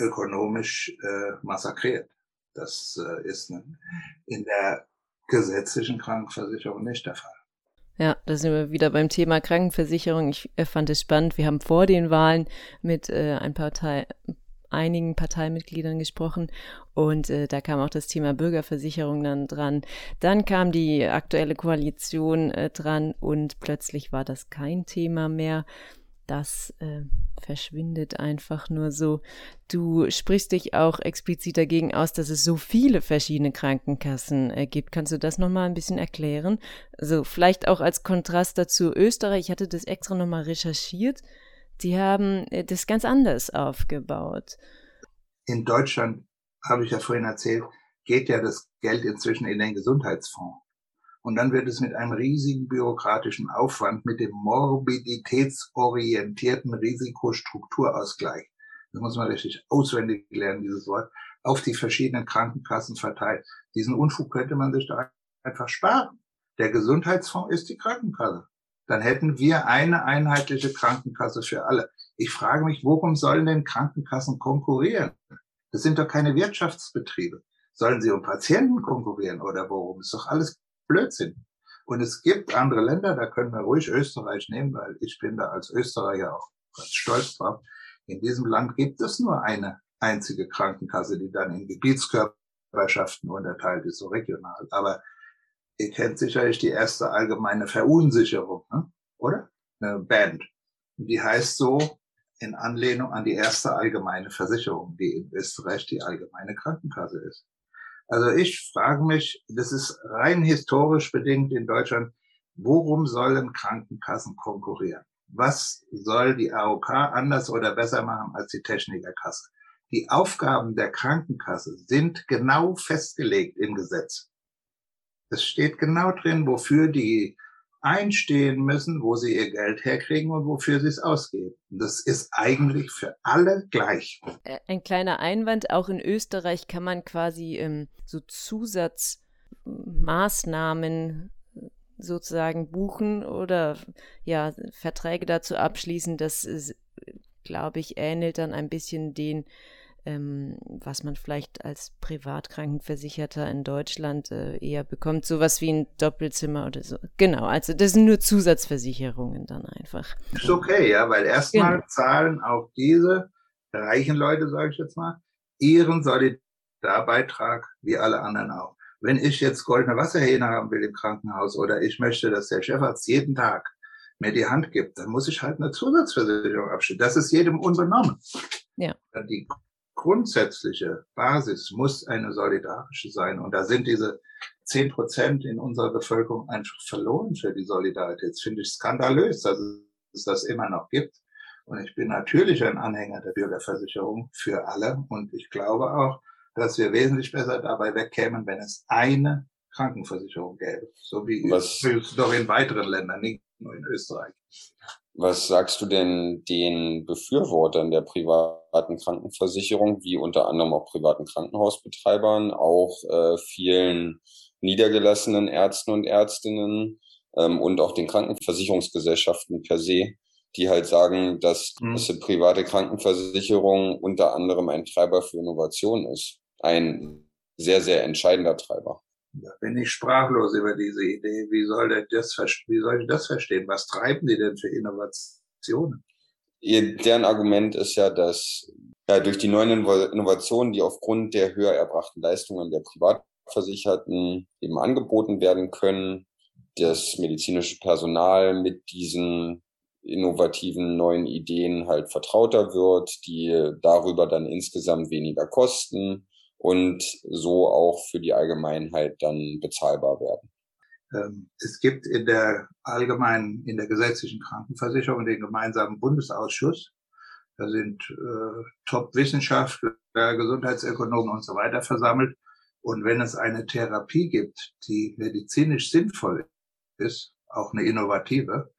ökonomisch äh, massakriert. Das äh, ist ne, in der gesetzlichen Krankenversicherung nicht der Fall. Ja, da sind wir wieder beim Thema Krankenversicherung. Ich äh, fand es spannend. Wir haben vor den Wahlen mit äh, ein Partei, einigen Parteimitgliedern gesprochen und äh, da kam auch das Thema Bürgerversicherung dann dran. Dann kam die aktuelle Koalition äh, dran und plötzlich war das kein Thema mehr das äh, verschwindet einfach nur so. Du sprichst dich auch explizit dagegen aus, dass es so viele verschiedene Krankenkassen äh, gibt. Kannst du das nochmal ein bisschen erklären? Also vielleicht auch als Kontrast dazu Österreich. Ich hatte das extra nochmal recherchiert. Die haben äh, das ganz anders aufgebaut. In Deutschland, habe ich ja vorhin erzählt, geht ja das Geld inzwischen in den Gesundheitsfonds. Und dann wird es mit einem riesigen bürokratischen Aufwand, mit dem morbiditätsorientierten Risikostrukturausgleich, das muss man richtig auswendig lernen, dieses Wort, auf die verschiedenen Krankenkassen verteilt. Diesen Unfug könnte man sich da einfach sparen. Der Gesundheitsfonds ist die Krankenkasse. Dann hätten wir eine einheitliche Krankenkasse für alle. Ich frage mich, worum sollen denn Krankenkassen konkurrieren? Das sind doch keine Wirtschaftsbetriebe. Sollen sie um Patienten konkurrieren oder worum? Ist doch alles Blödsinn. Und es gibt andere Länder, da können wir ruhig Österreich nehmen, weil ich bin da als Österreicher auch ganz stolz drauf. In diesem Land gibt es nur eine einzige Krankenkasse, die dann in Gebietskörperschaften unterteilt ist, so regional. Aber ihr kennt sicherlich die erste allgemeine Verunsicherung, ne? oder? Eine Band. Die heißt so in Anlehnung an die erste allgemeine Versicherung, die in Österreich die allgemeine Krankenkasse ist. Also ich frage mich, das ist rein historisch bedingt in Deutschland, worum sollen Krankenkassen konkurrieren? Was soll die AOK anders oder besser machen als die Technikerkasse? Die Aufgaben der Krankenkasse sind genau festgelegt im Gesetz. Es steht genau drin, wofür die einstehen müssen, wo sie ihr Geld herkriegen und wofür sie es ausgeben. Das ist eigentlich für alle gleich. Äh, ein kleiner Einwand, auch in Österreich kann man quasi ähm, so Zusatzmaßnahmen sozusagen buchen oder ja, Verträge dazu abschließen. Das, glaube ich, ähnelt dann ein bisschen den ähm, was man vielleicht als Privatkrankenversicherter in Deutschland äh, eher bekommt, sowas wie ein Doppelzimmer oder so. Genau, also das sind nur Zusatzversicherungen dann einfach. Ist okay, ja, weil erstmal genau. zahlen auch diese reichen Leute, sage ich jetzt mal, ihren Solidarbeitrag wie alle anderen auch. Wenn ich jetzt goldene Wasserhähne haben will im Krankenhaus oder ich möchte, dass der Chefarzt jeden Tag mir die Hand gibt, dann muss ich halt eine Zusatzversicherung abschließen. Das ist jedem unbenommen. Ja. Die grundsätzliche Basis muss eine solidarische sein. Und da sind diese zehn Prozent in unserer Bevölkerung einfach verloren für die Solidarität. Das finde ich skandalös. Also es das immer noch gibt. Und ich bin natürlich ein Anhänger der Bürgerversicherung für alle. Und ich glaube auch, dass wir wesentlich besser dabei wegkämen, wenn es eine Krankenversicherung gäbe. So wie Was? es doch in weiteren Ländern, nicht nur in Österreich. Was sagst du denn den Befürwortern der privaten Krankenversicherung, wie unter anderem auch privaten Krankenhausbetreibern, auch äh, vielen niedergelassenen Ärzten und Ärztinnen ähm, und auch den Krankenversicherungsgesellschaften per se, die halt sagen, dass, mhm. dass die private Krankenversicherung unter anderem ein Treiber für Innovation ist. Ein sehr, sehr entscheidender Treiber. Bin ich sprachlos über diese Idee. Wie soll, das, wie soll ich das verstehen? Was treiben die denn für Innovationen? Ihr, deren Argument ist ja, dass ja, durch die neuen Innovationen, die aufgrund der höher erbrachten Leistungen der Privatversicherten eben angeboten werden können, das medizinische Personal mit diesen innovativen neuen Ideen halt vertrauter wird, die darüber dann insgesamt weniger kosten und so auch für die Allgemeinheit dann bezahlbar werden. Ähm, es gibt in der allgemeinen, in der gesetzlichen Krankenversicherung den gemeinsamen Bundesausschuss. Da sind äh, Top-Wissenschaftler, Gesundheitsökonomen und so weiter versammelt. Und wenn es eine Therapie gibt, die medizinisch sinnvoll ist, auch eine innovative,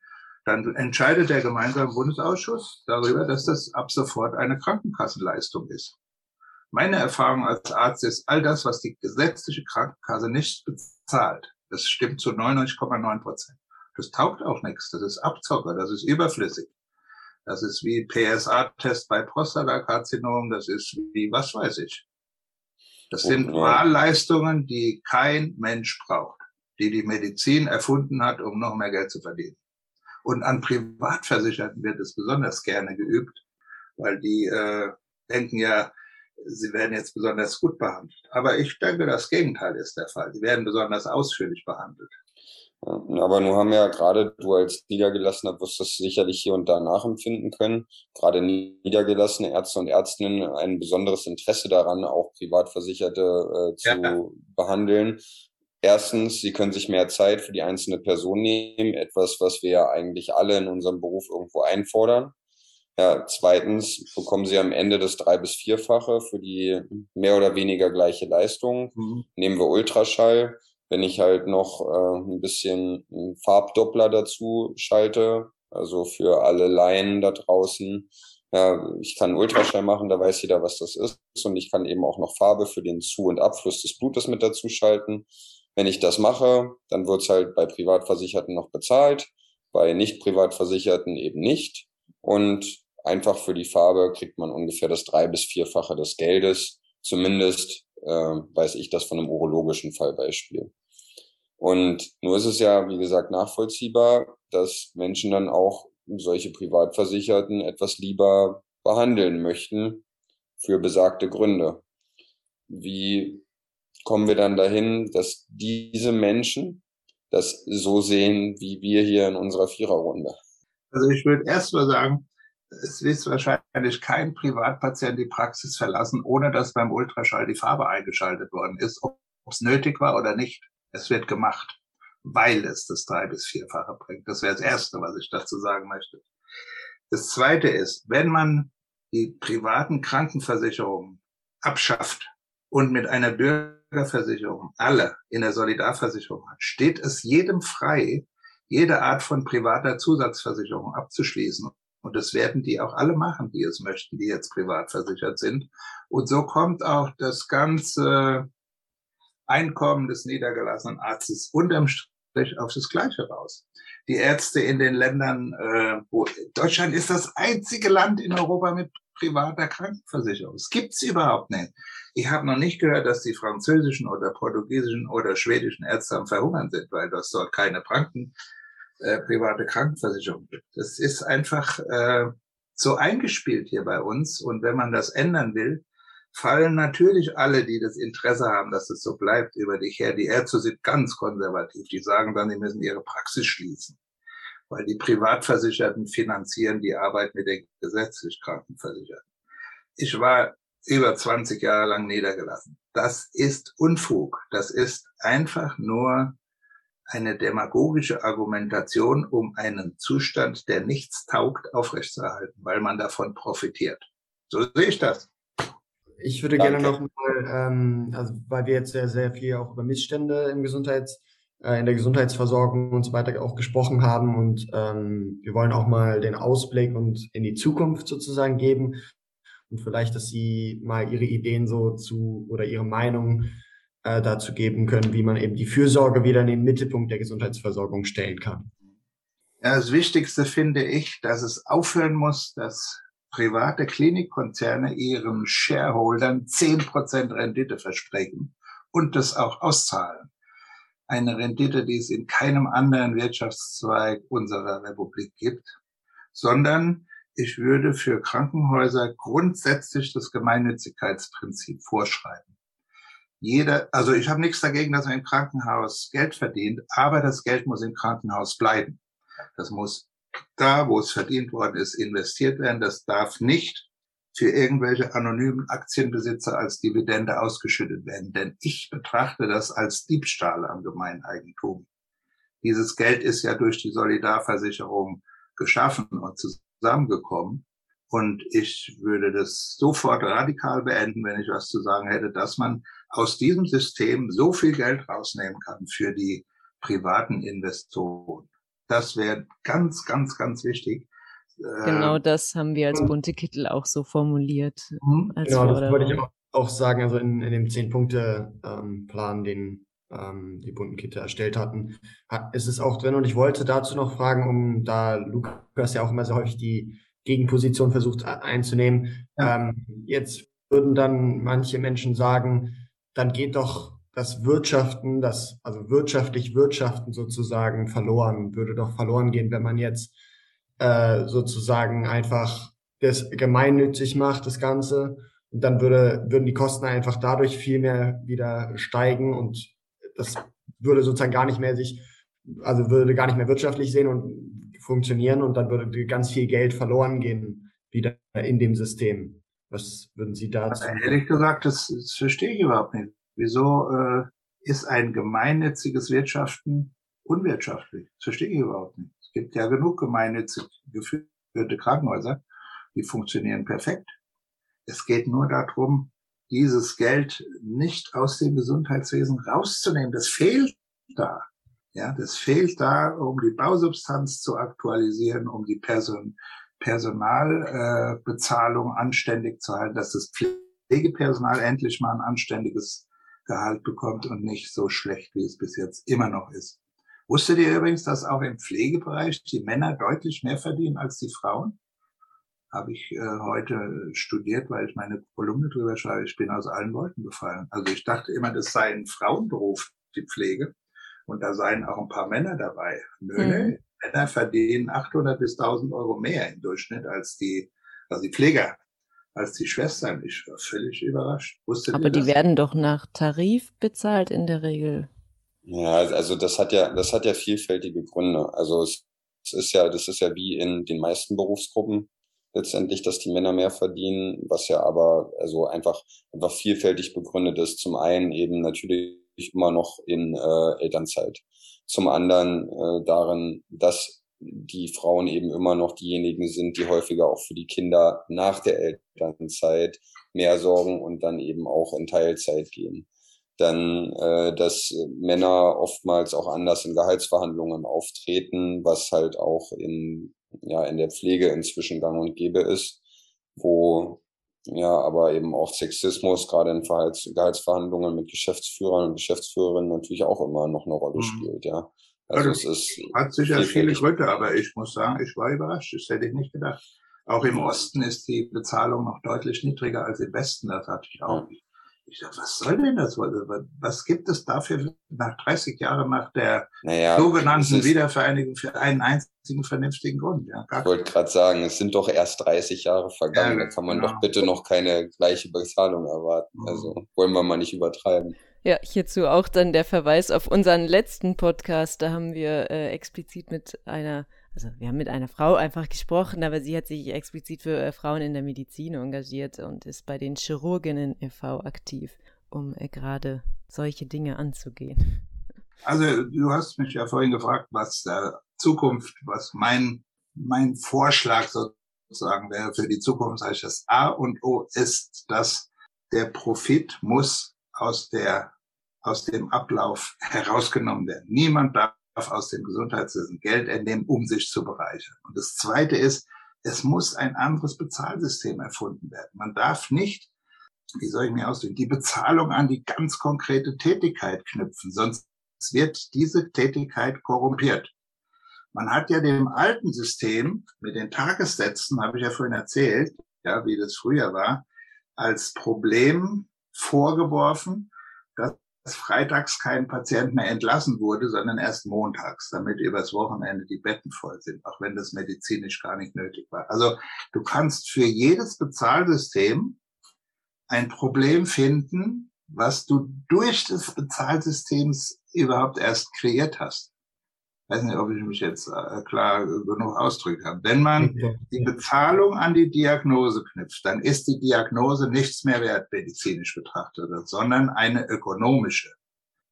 dann entscheidet der gemeinsame Bundesausschuss darüber, dass das ab sofort eine Krankenkassenleistung ist. Meine Erfahrung als Arzt ist, all das, was die gesetzliche Krankenkasse nicht bezahlt, das stimmt zu 99,9 Prozent. Das taugt auch nichts. Das ist Abzocker. Das ist überflüssig. Das ist wie PSA-Test bei Prostatakarzinom. Das ist wie was weiß ich. Das sind Wahlleistungen, die kein Mensch braucht, die die Medizin erfunden hat, um noch mehr Geld zu verdienen. Und an Privatversicherten wird es besonders gerne geübt, weil die äh, denken ja, sie werden jetzt besonders gut behandelt. Aber ich denke, das Gegenteil ist der Fall. Sie werden besonders ausführlich behandelt. Aber nun haben ja gerade du als Niedergelassener wirst das sicherlich hier und da nachempfinden können. Gerade niedergelassene Ärzte und Ärztinnen ein besonderes Interesse daran, auch Privatversicherte äh, zu ja. behandeln. Erstens, sie können sich mehr Zeit für die einzelne Person nehmen, etwas, was wir ja eigentlich alle in unserem Beruf irgendwo einfordern. Ja, zweitens bekommen sie am Ende das drei- bis vierfache für die mehr oder weniger gleiche Leistung. Mhm. Nehmen wir Ultraschall. Wenn ich halt noch äh, ein bisschen einen Farbdoppler dazu schalte, also für alle Laien da draußen, ja, ich kann Ultraschall machen, da weiß jeder, was das ist. Und ich kann eben auch noch Farbe für den Zu- und Abfluss des Blutes mit dazu schalten. Wenn ich das mache, dann wird's halt bei Privatversicherten noch bezahlt, bei nicht Privatversicherten eben nicht. Und einfach für die Farbe kriegt man ungefähr das drei- bis vierfache des Geldes. Zumindest äh, weiß ich das von einem urologischen Fallbeispiel. Und nur ist es ja, wie gesagt, nachvollziehbar, dass Menschen dann auch solche Privatversicherten etwas lieber behandeln möchten für besagte Gründe. Wie kommen wir dann dahin, dass diese Menschen das so sehen, wie wir hier in unserer Viererrunde? Also ich würde erst mal sagen, es wird wahrscheinlich kein Privatpatient die Praxis verlassen, ohne dass beim Ultraschall die Farbe eingeschaltet worden ist, ob es nötig war oder nicht. Es wird gemacht, weil es das drei- bis vierfache bringt. Das wäre das Erste, was ich dazu sagen möchte. Das Zweite ist, wenn man die privaten Krankenversicherungen abschafft und mit einer Bürgerversicherung alle in der Solidarversicherung hat, steht es jedem frei, jede Art von privater Zusatzversicherung abzuschließen. Und das werden die auch alle machen, die es möchten, die jetzt privat versichert sind. Und so kommt auch das ganze Einkommen des niedergelassenen Arztes unterm Strich auf das Gleiche raus. Die Ärzte in den Ländern, äh, wo Deutschland ist das einzige Land in Europa mit privater Krankenversicherung. Das gibt's überhaupt nicht. Ich habe noch nicht gehört, dass die französischen oder portugiesischen oder schwedischen Ärzte am Verhungern sind, weil das dort keine Kranken äh, private Krankenversicherung gibt. Das ist einfach äh, so eingespielt hier bei uns. Und wenn man das ändern will, fallen natürlich alle, die das Interesse haben, dass es so bleibt, über dich her. Die Ärzte sind ganz konservativ. Die sagen dann, sie müssen ihre Praxis schließen, weil die Privatversicherten finanzieren die Arbeit mit den gesetzlich Krankenversicherten. Ich war über 20 Jahre lang niedergelassen. Das ist Unfug. Das ist einfach nur eine demagogische Argumentation, um einen Zustand, der nichts taugt, aufrechtzuerhalten, weil man davon profitiert. So sehe ich das. Ich würde Danke. gerne noch mal, ähm, also weil wir jetzt sehr, sehr viel auch über Missstände im Gesundheits, äh, in der Gesundheitsversorgung und so weiter auch gesprochen haben und ähm, wir wollen auch mal den Ausblick und in die Zukunft sozusagen geben und vielleicht, dass Sie mal Ihre Ideen so zu oder Ihre Meinung äh, dazu geben können, wie man eben die Fürsorge wieder in den Mittelpunkt der Gesundheitsversorgung stellen kann. Das Wichtigste finde ich, dass es aufhören muss, dass private Klinikkonzerne ihren Shareholdern zehn Prozent Rendite versprechen und das auch auszahlen. Eine Rendite, die es in keinem anderen Wirtschaftszweig unserer Republik gibt, sondern ich würde für Krankenhäuser grundsätzlich das Gemeinnützigkeitsprinzip vorschreiben. Jeder, also ich habe nichts dagegen, dass man im Krankenhaus Geld verdient, aber das Geld muss im Krankenhaus bleiben. Das muss da, wo es verdient worden ist, investiert werden. Das darf nicht für irgendwelche anonymen Aktienbesitzer als Dividende ausgeschüttet werden. Denn ich betrachte das als Diebstahl am Gemeineigentum. Dieses Geld ist ja durch die Solidarversicherung geschaffen und zusammengekommen. Und ich würde das sofort radikal beenden, wenn ich was zu sagen hätte, dass man aus diesem System so viel Geld rausnehmen kann für die privaten Investoren. Das wäre ganz, ganz, ganz wichtig. Genau ähm, das haben wir als bunte Kittel auch so formuliert. Mhm. genau, das wollte ich auch sagen. Also in, in dem Zehn-Punkte-Plan, ähm, den ähm, die bunten Kittel erstellt hatten, ist es auch drin. Und ich wollte dazu noch fragen, um da Lukas ja auch immer sehr häufig die Gegenposition versucht einzunehmen. Ja. Ähm, jetzt würden dann manche Menschen sagen, dann geht doch das Wirtschaften, das, also wirtschaftlich Wirtschaften sozusagen verloren, würde doch verloren gehen, wenn man jetzt äh, sozusagen einfach das gemeinnützig macht, das Ganze. Und dann würde, würden die Kosten einfach dadurch viel mehr wieder steigen und das würde sozusagen gar nicht mehr sich, also würde gar nicht mehr wirtschaftlich sehen und funktionieren und dann würde ganz viel Geld verloren gehen wieder in dem System. Was würden Sie dazu? Also ehrlich gesagt, das, das verstehe ich überhaupt nicht. Wieso äh, ist ein gemeinnütziges Wirtschaften unwirtschaftlich? Das verstehe ich überhaupt nicht. Es gibt ja genug gemeinnützig geführte Krankenhäuser, die funktionieren perfekt. Es geht nur darum, dieses Geld nicht aus dem Gesundheitswesen rauszunehmen. Das fehlt da. Ja, das fehlt da, um die Bausubstanz zu aktualisieren, um die Person, Personalbezahlung äh, anständig zu halten, dass das Pflegepersonal endlich mal ein anständiges Gehalt bekommt und nicht so schlecht, wie es bis jetzt immer noch ist. Wusstet ihr übrigens, dass auch im Pflegebereich die Männer deutlich mehr verdienen als die Frauen? Habe ich äh, heute studiert, weil ich meine Kolumne drüber schreibe. Ich bin aus allen Wolken gefallen. Also ich dachte immer, das sei ein Frauenberuf, die Pflege. Und da seien auch ein paar Männer dabei. Nö, mhm. Männer verdienen 800 bis 1000 Euro mehr im Durchschnitt als die, also die Pfleger als die Schwestern. Ich war völlig überrascht. Wusstet Aber die werden doch nach Tarif bezahlt in der Regel. Ja, also das hat ja, das hat ja vielfältige Gründe. Also es, es ist ja, das ist ja wie in den meisten Berufsgruppen letztendlich, dass die Männer mehr verdienen, was ja aber also einfach einfach vielfältig begründet ist. Zum einen eben natürlich immer noch in äh, Elternzeit. Zum anderen äh, darin, dass die Frauen eben immer noch diejenigen sind, die häufiger auch für die Kinder nach der Elternzeit mehr sorgen und dann eben auch in Teilzeit gehen. Dann, äh, dass Männer oftmals auch anders in Gehaltsverhandlungen auftreten, was halt auch in, ja, in der Pflege inzwischen gang und gäbe ist, wo ja, aber eben auch Sexismus, gerade in Verhalts Gehaltsverhandlungen mit Geschäftsführern und Geschäftsführerinnen natürlich auch immer noch eine Rolle mhm. spielt, ja. Also es ist hat sicher viele Gründe, aber ich muss sagen, ich war überrascht. Das hätte ich nicht gedacht. Auch im Osten ist die Bezahlung noch deutlich niedriger als im Westen. Das hatte ich auch nicht. Ich dachte, was soll denn das? Was gibt es dafür nach 30 Jahren nach der naja, sogenannten Wiedervereinigung für einen einzigen vernünftigen Grund? Ja, ich wollte gerade sagen, es sind doch erst 30 Jahre vergangen. Ja, da kann man genau. doch bitte noch keine gleiche Bezahlung erwarten. Mhm. Also wollen wir mal nicht übertreiben. Ja, hierzu auch dann der Verweis auf unseren letzten Podcast. Da haben wir äh, explizit mit einer, also wir haben mit einer Frau einfach gesprochen, aber sie hat sich explizit für äh, Frauen in der Medizin engagiert und ist bei den Chirurginnen e.V. aktiv, um äh, gerade solche Dinge anzugehen. Also du hast mich ja vorhin gefragt, was äh, Zukunft, was mein, mein Vorschlag sozusagen wäre für die Zukunft. Sag ich, das A und O ist, dass der Profit muss aus der, aus dem Ablauf herausgenommen werden. Niemand darf aus dem Gesundheitswesen Geld entnehmen, um sich zu bereichern. Und das zweite ist, es muss ein anderes Bezahlsystem erfunden werden. Man darf nicht, wie soll ich mir ausdrücken, die Bezahlung an die ganz konkrete Tätigkeit knüpfen, sonst wird diese Tätigkeit korrumpiert. Man hat ja dem alten System mit den Tagessätzen, habe ich ja vorhin erzählt, ja, wie das früher war, als Problem vorgeworfen, dass freitags kein Patient mehr entlassen wurde, sondern erst montags, damit übers Wochenende die Betten voll sind, auch wenn das medizinisch gar nicht nötig war. Also du kannst für jedes Bezahlsystem ein Problem finden, was du durch das Bezahlsystem überhaupt erst kreiert hast weiß nicht, ob ich mich jetzt äh, klar genug ausdrückt habe. Wenn man die Bezahlung an die Diagnose knüpft, dann ist die Diagnose nichts mehr wert, medizinisch betrachtet, sondern eine ökonomische.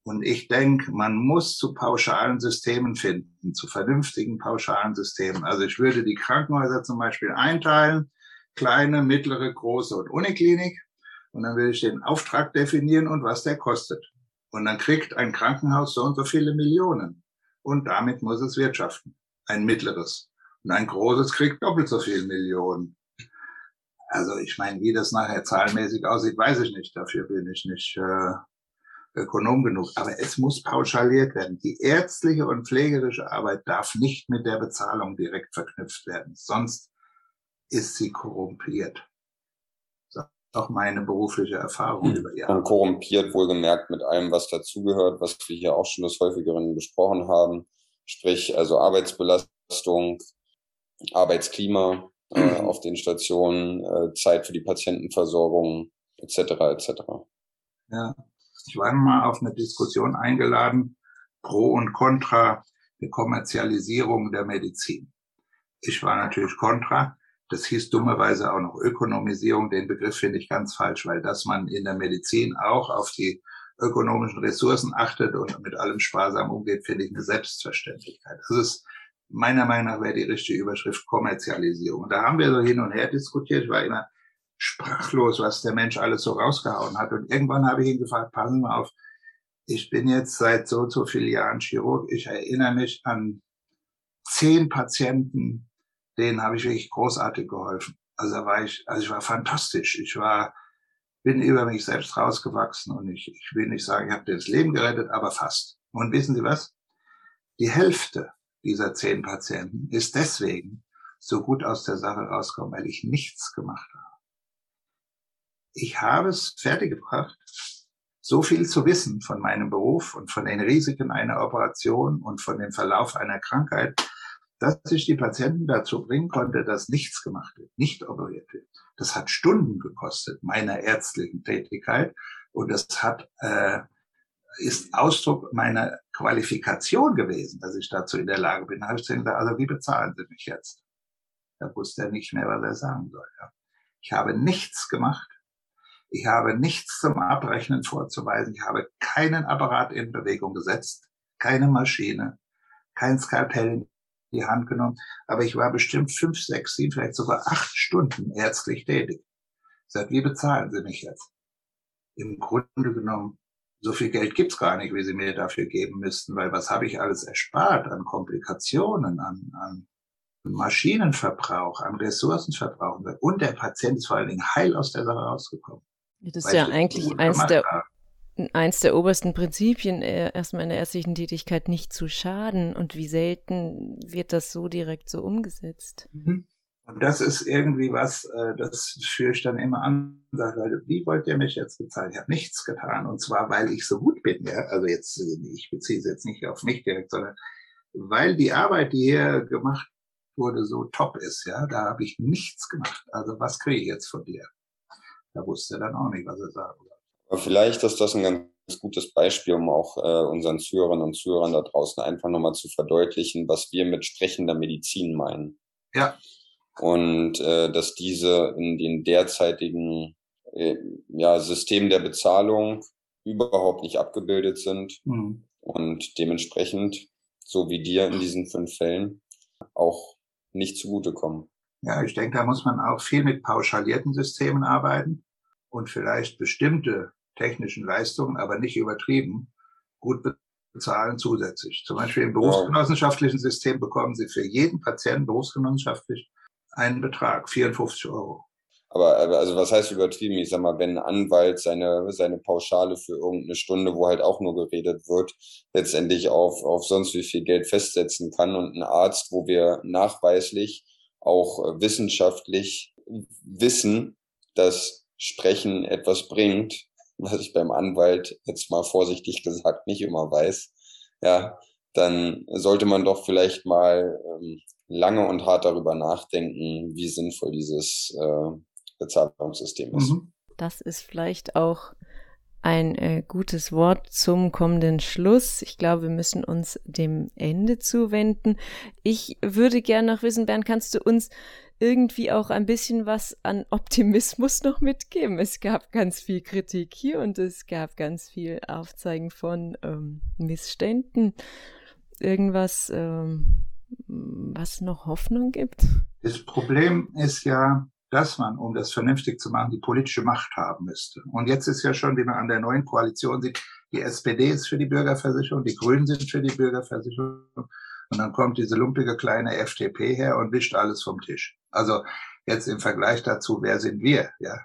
Und ich denke, man muss zu pauschalen Systemen finden, zu vernünftigen pauschalen Systemen. Also ich würde die Krankenhäuser zum Beispiel einteilen, kleine, mittlere, große und Uniklinik. Und dann würde ich den Auftrag definieren und was der kostet. Und dann kriegt ein Krankenhaus so und so viele Millionen und damit muss es wirtschaften. Ein mittleres. Und ein großes kriegt doppelt so viel Millionen. Also ich meine, wie das nachher zahlenmäßig aussieht, weiß ich nicht. Dafür bin ich nicht äh, Ökonom genug. Aber es muss pauschaliert werden. Die ärztliche und pflegerische Arbeit darf nicht mit der Bezahlung direkt verknüpft werden. Sonst ist sie korrumpiert auch meine berufliche Erfahrung mhm. über Jahre. Und korrumpiert wohlgemerkt mit allem, was dazugehört, was wir hier auch schon des häufigeren besprochen haben. Sprich, also Arbeitsbelastung, Arbeitsklima äh, auf den Stationen, äh, Zeit für die Patientenversorgung etc. etc. Ja, ich war mal auf eine Diskussion eingeladen, pro und contra der Kommerzialisierung der Medizin. Ich war natürlich contra, das hieß dummerweise auch noch Ökonomisierung. Den Begriff finde ich ganz falsch, weil dass man in der Medizin auch auf die ökonomischen Ressourcen achtet und mit allem sparsam umgeht, finde ich eine Selbstverständlichkeit. Das ist meiner Meinung nach wäre die richtige Überschrift Kommerzialisierung. Und da haben wir so hin und her diskutiert. Ich war immer sprachlos, was der Mensch alles so rausgehauen hat. Und irgendwann habe ich ihn gefragt, passen mal auf, ich bin jetzt seit so und so vielen Jahren Chirurg. Ich erinnere mich an zehn Patienten, denen habe ich wirklich großartig geholfen. Also war ich, also ich war fantastisch. Ich war, bin über mich selbst rausgewachsen und ich, ich will nicht sagen, ich habe dir das Leben gerettet, aber fast. Und wissen Sie was? Die Hälfte dieser zehn Patienten ist deswegen so gut aus der Sache rausgekommen, weil ich nichts gemacht habe. Ich habe es fertiggebracht, so viel zu wissen von meinem Beruf und von den Risiken einer Operation und von dem Verlauf einer Krankheit, dass ich die Patienten dazu bringen konnte, dass nichts gemacht wird, nicht operiert wird. Das hat Stunden gekostet meiner ärztlichen Tätigkeit und das hat äh, ist Ausdruck meiner Qualifikation gewesen, dass ich dazu in der Lage bin. Habe ich gesagt, also wie bezahlen Sie mich jetzt? Da wusste er nicht mehr, was er sagen soll. Ja. Ich habe nichts gemacht. Ich habe nichts zum Abrechnen vorzuweisen. Ich habe keinen Apparat in Bewegung gesetzt, keine Maschine, kein Skalpell die Hand genommen. Aber ich war bestimmt fünf, sechs, sieben, vielleicht sogar acht Stunden ärztlich tätig. Seit wie bezahlen Sie mich jetzt? Im Grunde genommen, so viel Geld gibt's gar nicht, wie Sie mir dafür geben müssten, weil was habe ich alles erspart an Komplikationen, an, an Maschinenverbrauch, an Ressourcenverbrauch. Und der Patient ist vor allen Dingen heil aus der Sache rausgekommen. Das ist ja eigentlich eins der, haben eins der obersten Prinzipien äh, erstmal in der ärztlichen Tätigkeit nicht zu schaden und wie selten wird das so direkt so umgesetzt. Mhm. Und das ist irgendwie was, äh, das führe ich dann immer an, sage, Leute, wie wollt ihr mich jetzt bezahlen? Ich habe nichts getan und zwar, weil ich so gut bin. Ja? Also jetzt, ich beziehe es jetzt nicht auf mich direkt, sondern weil die Arbeit, die hier gemacht wurde, so top ist. Ja, da habe ich nichts gemacht. Also was kriege ich jetzt von dir? Da wusste er dann auch nicht, was er sagen soll. Aber vielleicht ist das ein ganz gutes Beispiel, um auch äh, unseren Zuhörerinnen und Zuhörern da draußen einfach nochmal zu verdeutlichen, was wir mit sprechender Medizin meinen. Ja. Und äh, dass diese in den derzeitigen äh, ja, Systemen der Bezahlung überhaupt nicht abgebildet sind. Mhm. und dementsprechend, so wie dir in diesen fünf Fällen, auch nicht zugutekommen. Ja, ich denke, da muss man auch viel mit pauschalierten Systemen arbeiten und vielleicht bestimmte technischen Leistungen, aber nicht übertrieben, gut bezahlen zusätzlich. Zum Beispiel im berufsgenossenschaftlichen System bekommen Sie für jeden Patienten berufsgenossenschaftlich einen Betrag, 54 Euro. Aber also was heißt übertrieben? Ich sag mal, wenn ein Anwalt seine, seine Pauschale für irgendeine Stunde, wo halt auch nur geredet wird, letztendlich auf, auf sonst wie viel Geld festsetzen kann und ein Arzt, wo wir nachweislich auch wissenschaftlich wissen, dass Sprechen etwas bringt, was ich beim Anwalt jetzt mal vorsichtig gesagt nicht immer weiß, ja, dann sollte man doch vielleicht mal ähm, lange und hart darüber nachdenken, wie sinnvoll dieses äh, Bezahlungssystem ist. Mhm. Das ist vielleicht auch ein äh, gutes Wort zum kommenden Schluss. Ich glaube, wir müssen uns dem Ende zuwenden. Ich würde gerne noch wissen, Bernd, kannst du uns irgendwie auch ein bisschen was an Optimismus noch mitgeben? Es gab ganz viel Kritik hier und es gab ganz viel Aufzeigen von ähm, Missständen. Irgendwas, ähm, was noch Hoffnung gibt? Das Problem ist ja, dass man, um das vernünftig zu machen, die politische Macht haben müsste. Und jetzt ist ja schon, wie man an der neuen Koalition sieht, die SPD ist für die Bürgerversicherung, die Grünen sind für die Bürgerversicherung. Und dann kommt diese lumpige kleine FDP her und wischt alles vom Tisch. Also jetzt im Vergleich dazu, wer sind wir? Ja,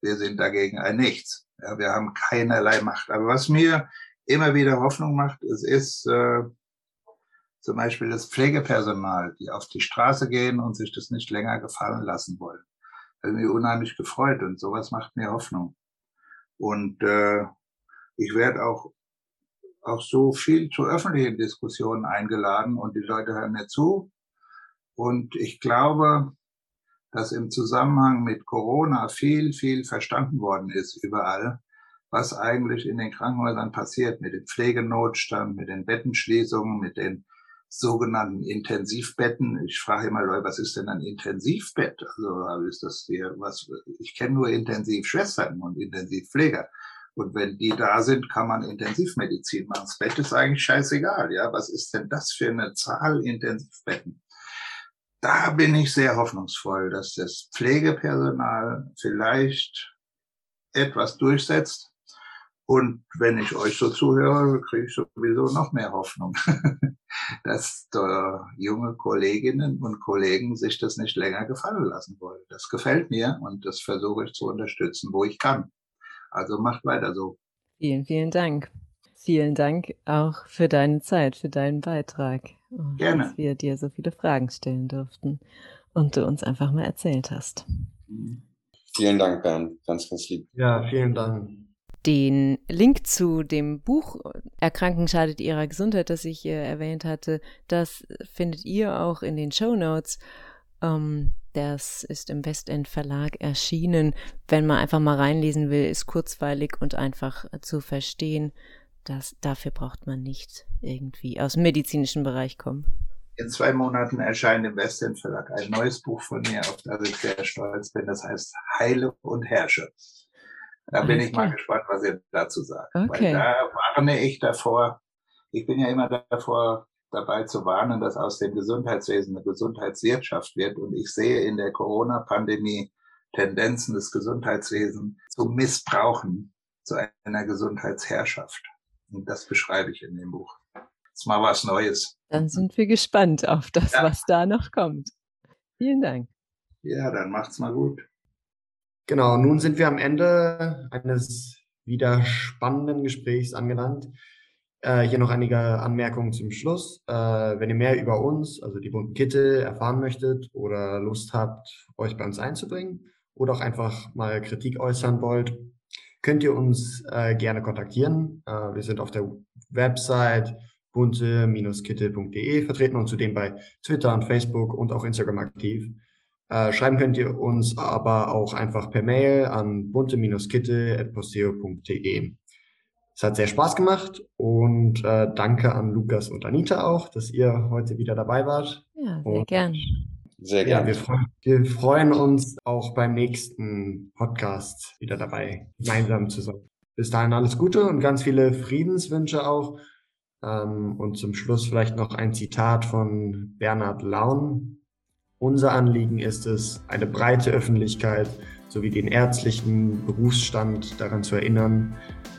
wir sind dagegen ein Nichts. Ja, wir haben keinerlei Macht. Aber was mir immer wieder Hoffnung macht, es ist äh, zum Beispiel das Pflegepersonal, die auf die Straße gehen und sich das nicht länger gefallen lassen wollen irgendwie unheimlich gefreut und sowas macht mir Hoffnung. Und äh, ich werde auch auch so viel zu öffentlichen Diskussionen eingeladen und die Leute hören mir zu. Und ich glaube, dass im Zusammenhang mit Corona viel, viel verstanden worden ist überall, was eigentlich in den Krankenhäusern passiert mit dem Pflegenotstand, mit den Bettenschließungen, mit den sogenannten Intensivbetten. Ich frage immer Leute, was ist denn ein Intensivbett? Also ist das hier was? Ich kenne nur Intensivschwestern und Intensivpfleger. Und wenn die da sind, kann man Intensivmedizin machen. Das Bett ist eigentlich scheißegal. Ja, was ist denn das für eine Zahl Intensivbetten? Da bin ich sehr hoffnungsvoll, dass das Pflegepersonal vielleicht etwas durchsetzt, und wenn ich euch so zuhöre, kriege ich sowieso noch mehr Hoffnung, dass da junge Kolleginnen und Kollegen sich das nicht länger gefallen lassen wollen. Das gefällt mir und das versuche ich zu unterstützen, wo ich kann. Also macht weiter so. Vielen, vielen Dank. Vielen Dank auch für deine Zeit, für deinen Beitrag. Und Gerne. Dass wir dir so viele Fragen stellen durften und du uns einfach mal erzählt hast. Vielen Dank, Bernd. Ganz, ganz lieb. Ja, vielen Dank. Den Link zu dem Buch Erkranken schadet ihrer Gesundheit, das ich äh, erwähnt hatte, das findet ihr auch in den Show Notes. Ähm, das ist im Westend Verlag erschienen. Wenn man einfach mal reinlesen will, ist kurzweilig und einfach zu verstehen. Das, dafür braucht man nicht irgendwie aus dem medizinischen Bereich kommen. In zwei Monaten erscheint im Westend Verlag ein neues Buch von mir, auf das ich sehr stolz bin. Das heißt Heile und Herrsche. Da bin ich mal gespannt, was ihr dazu sagt. Okay. Weil da warne ich davor. Ich bin ja immer davor dabei zu warnen, dass aus dem Gesundheitswesen eine Gesundheitswirtschaft wird. Und ich sehe in der Corona-Pandemie Tendenzen des Gesundheitswesens zu missbrauchen zu einer Gesundheitsherrschaft. Und das beschreibe ich in dem Buch. Jetzt mal was Neues. Dann sind wir gespannt auf das, ja. was da noch kommt. Vielen Dank. Ja, dann macht's mal gut. Genau, nun sind wir am Ende eines wieder spannenden Gesprächs angelangt. Äh, hier noch einige Anmerkungen zum Schluss. Äh, wenn ihr mehr über uns, also die bunten Kittel, erfahren möchtet oder Lust habt, euch bei uns einzubringen oder auch einfach mal Kritik äußern wollt, könnt ihr uns äh, gerne kontaktieren. Äh, wir sind auf der Website bunte-kittel.de vertreten und zudem bei Twitter und Facebook und auch Instagram aktiv. Äh, schreiben könnt ihr uns aber auch einfach per Mail an bunte-kitte.posteo.de. Es hat sehr Spaß gemacht und äh, danke an Lukas und Anita auch, dass ihr heute wieder dabei wart. Ja, sehr und, gern. Sehr gern. Ja, wir, freuen, wir freuen uns auch beim nächsten Podcast wieder dabei, gemeinsam zu sein. Bis dahin alles Gute und ganz viele Friedenswünsche auch. Ähm, und zum Schluss vielleicht noch ein Zitat von Bernhard Laun. Unser Anliegen ist es, eine breite Öffentlichkeit sowie den ärztlichen Berufsstand daran zu erinnern,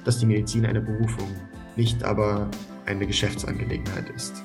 dass die Medizin eine Berufung, nicht aber eine Geschäftsangelegenheit ist.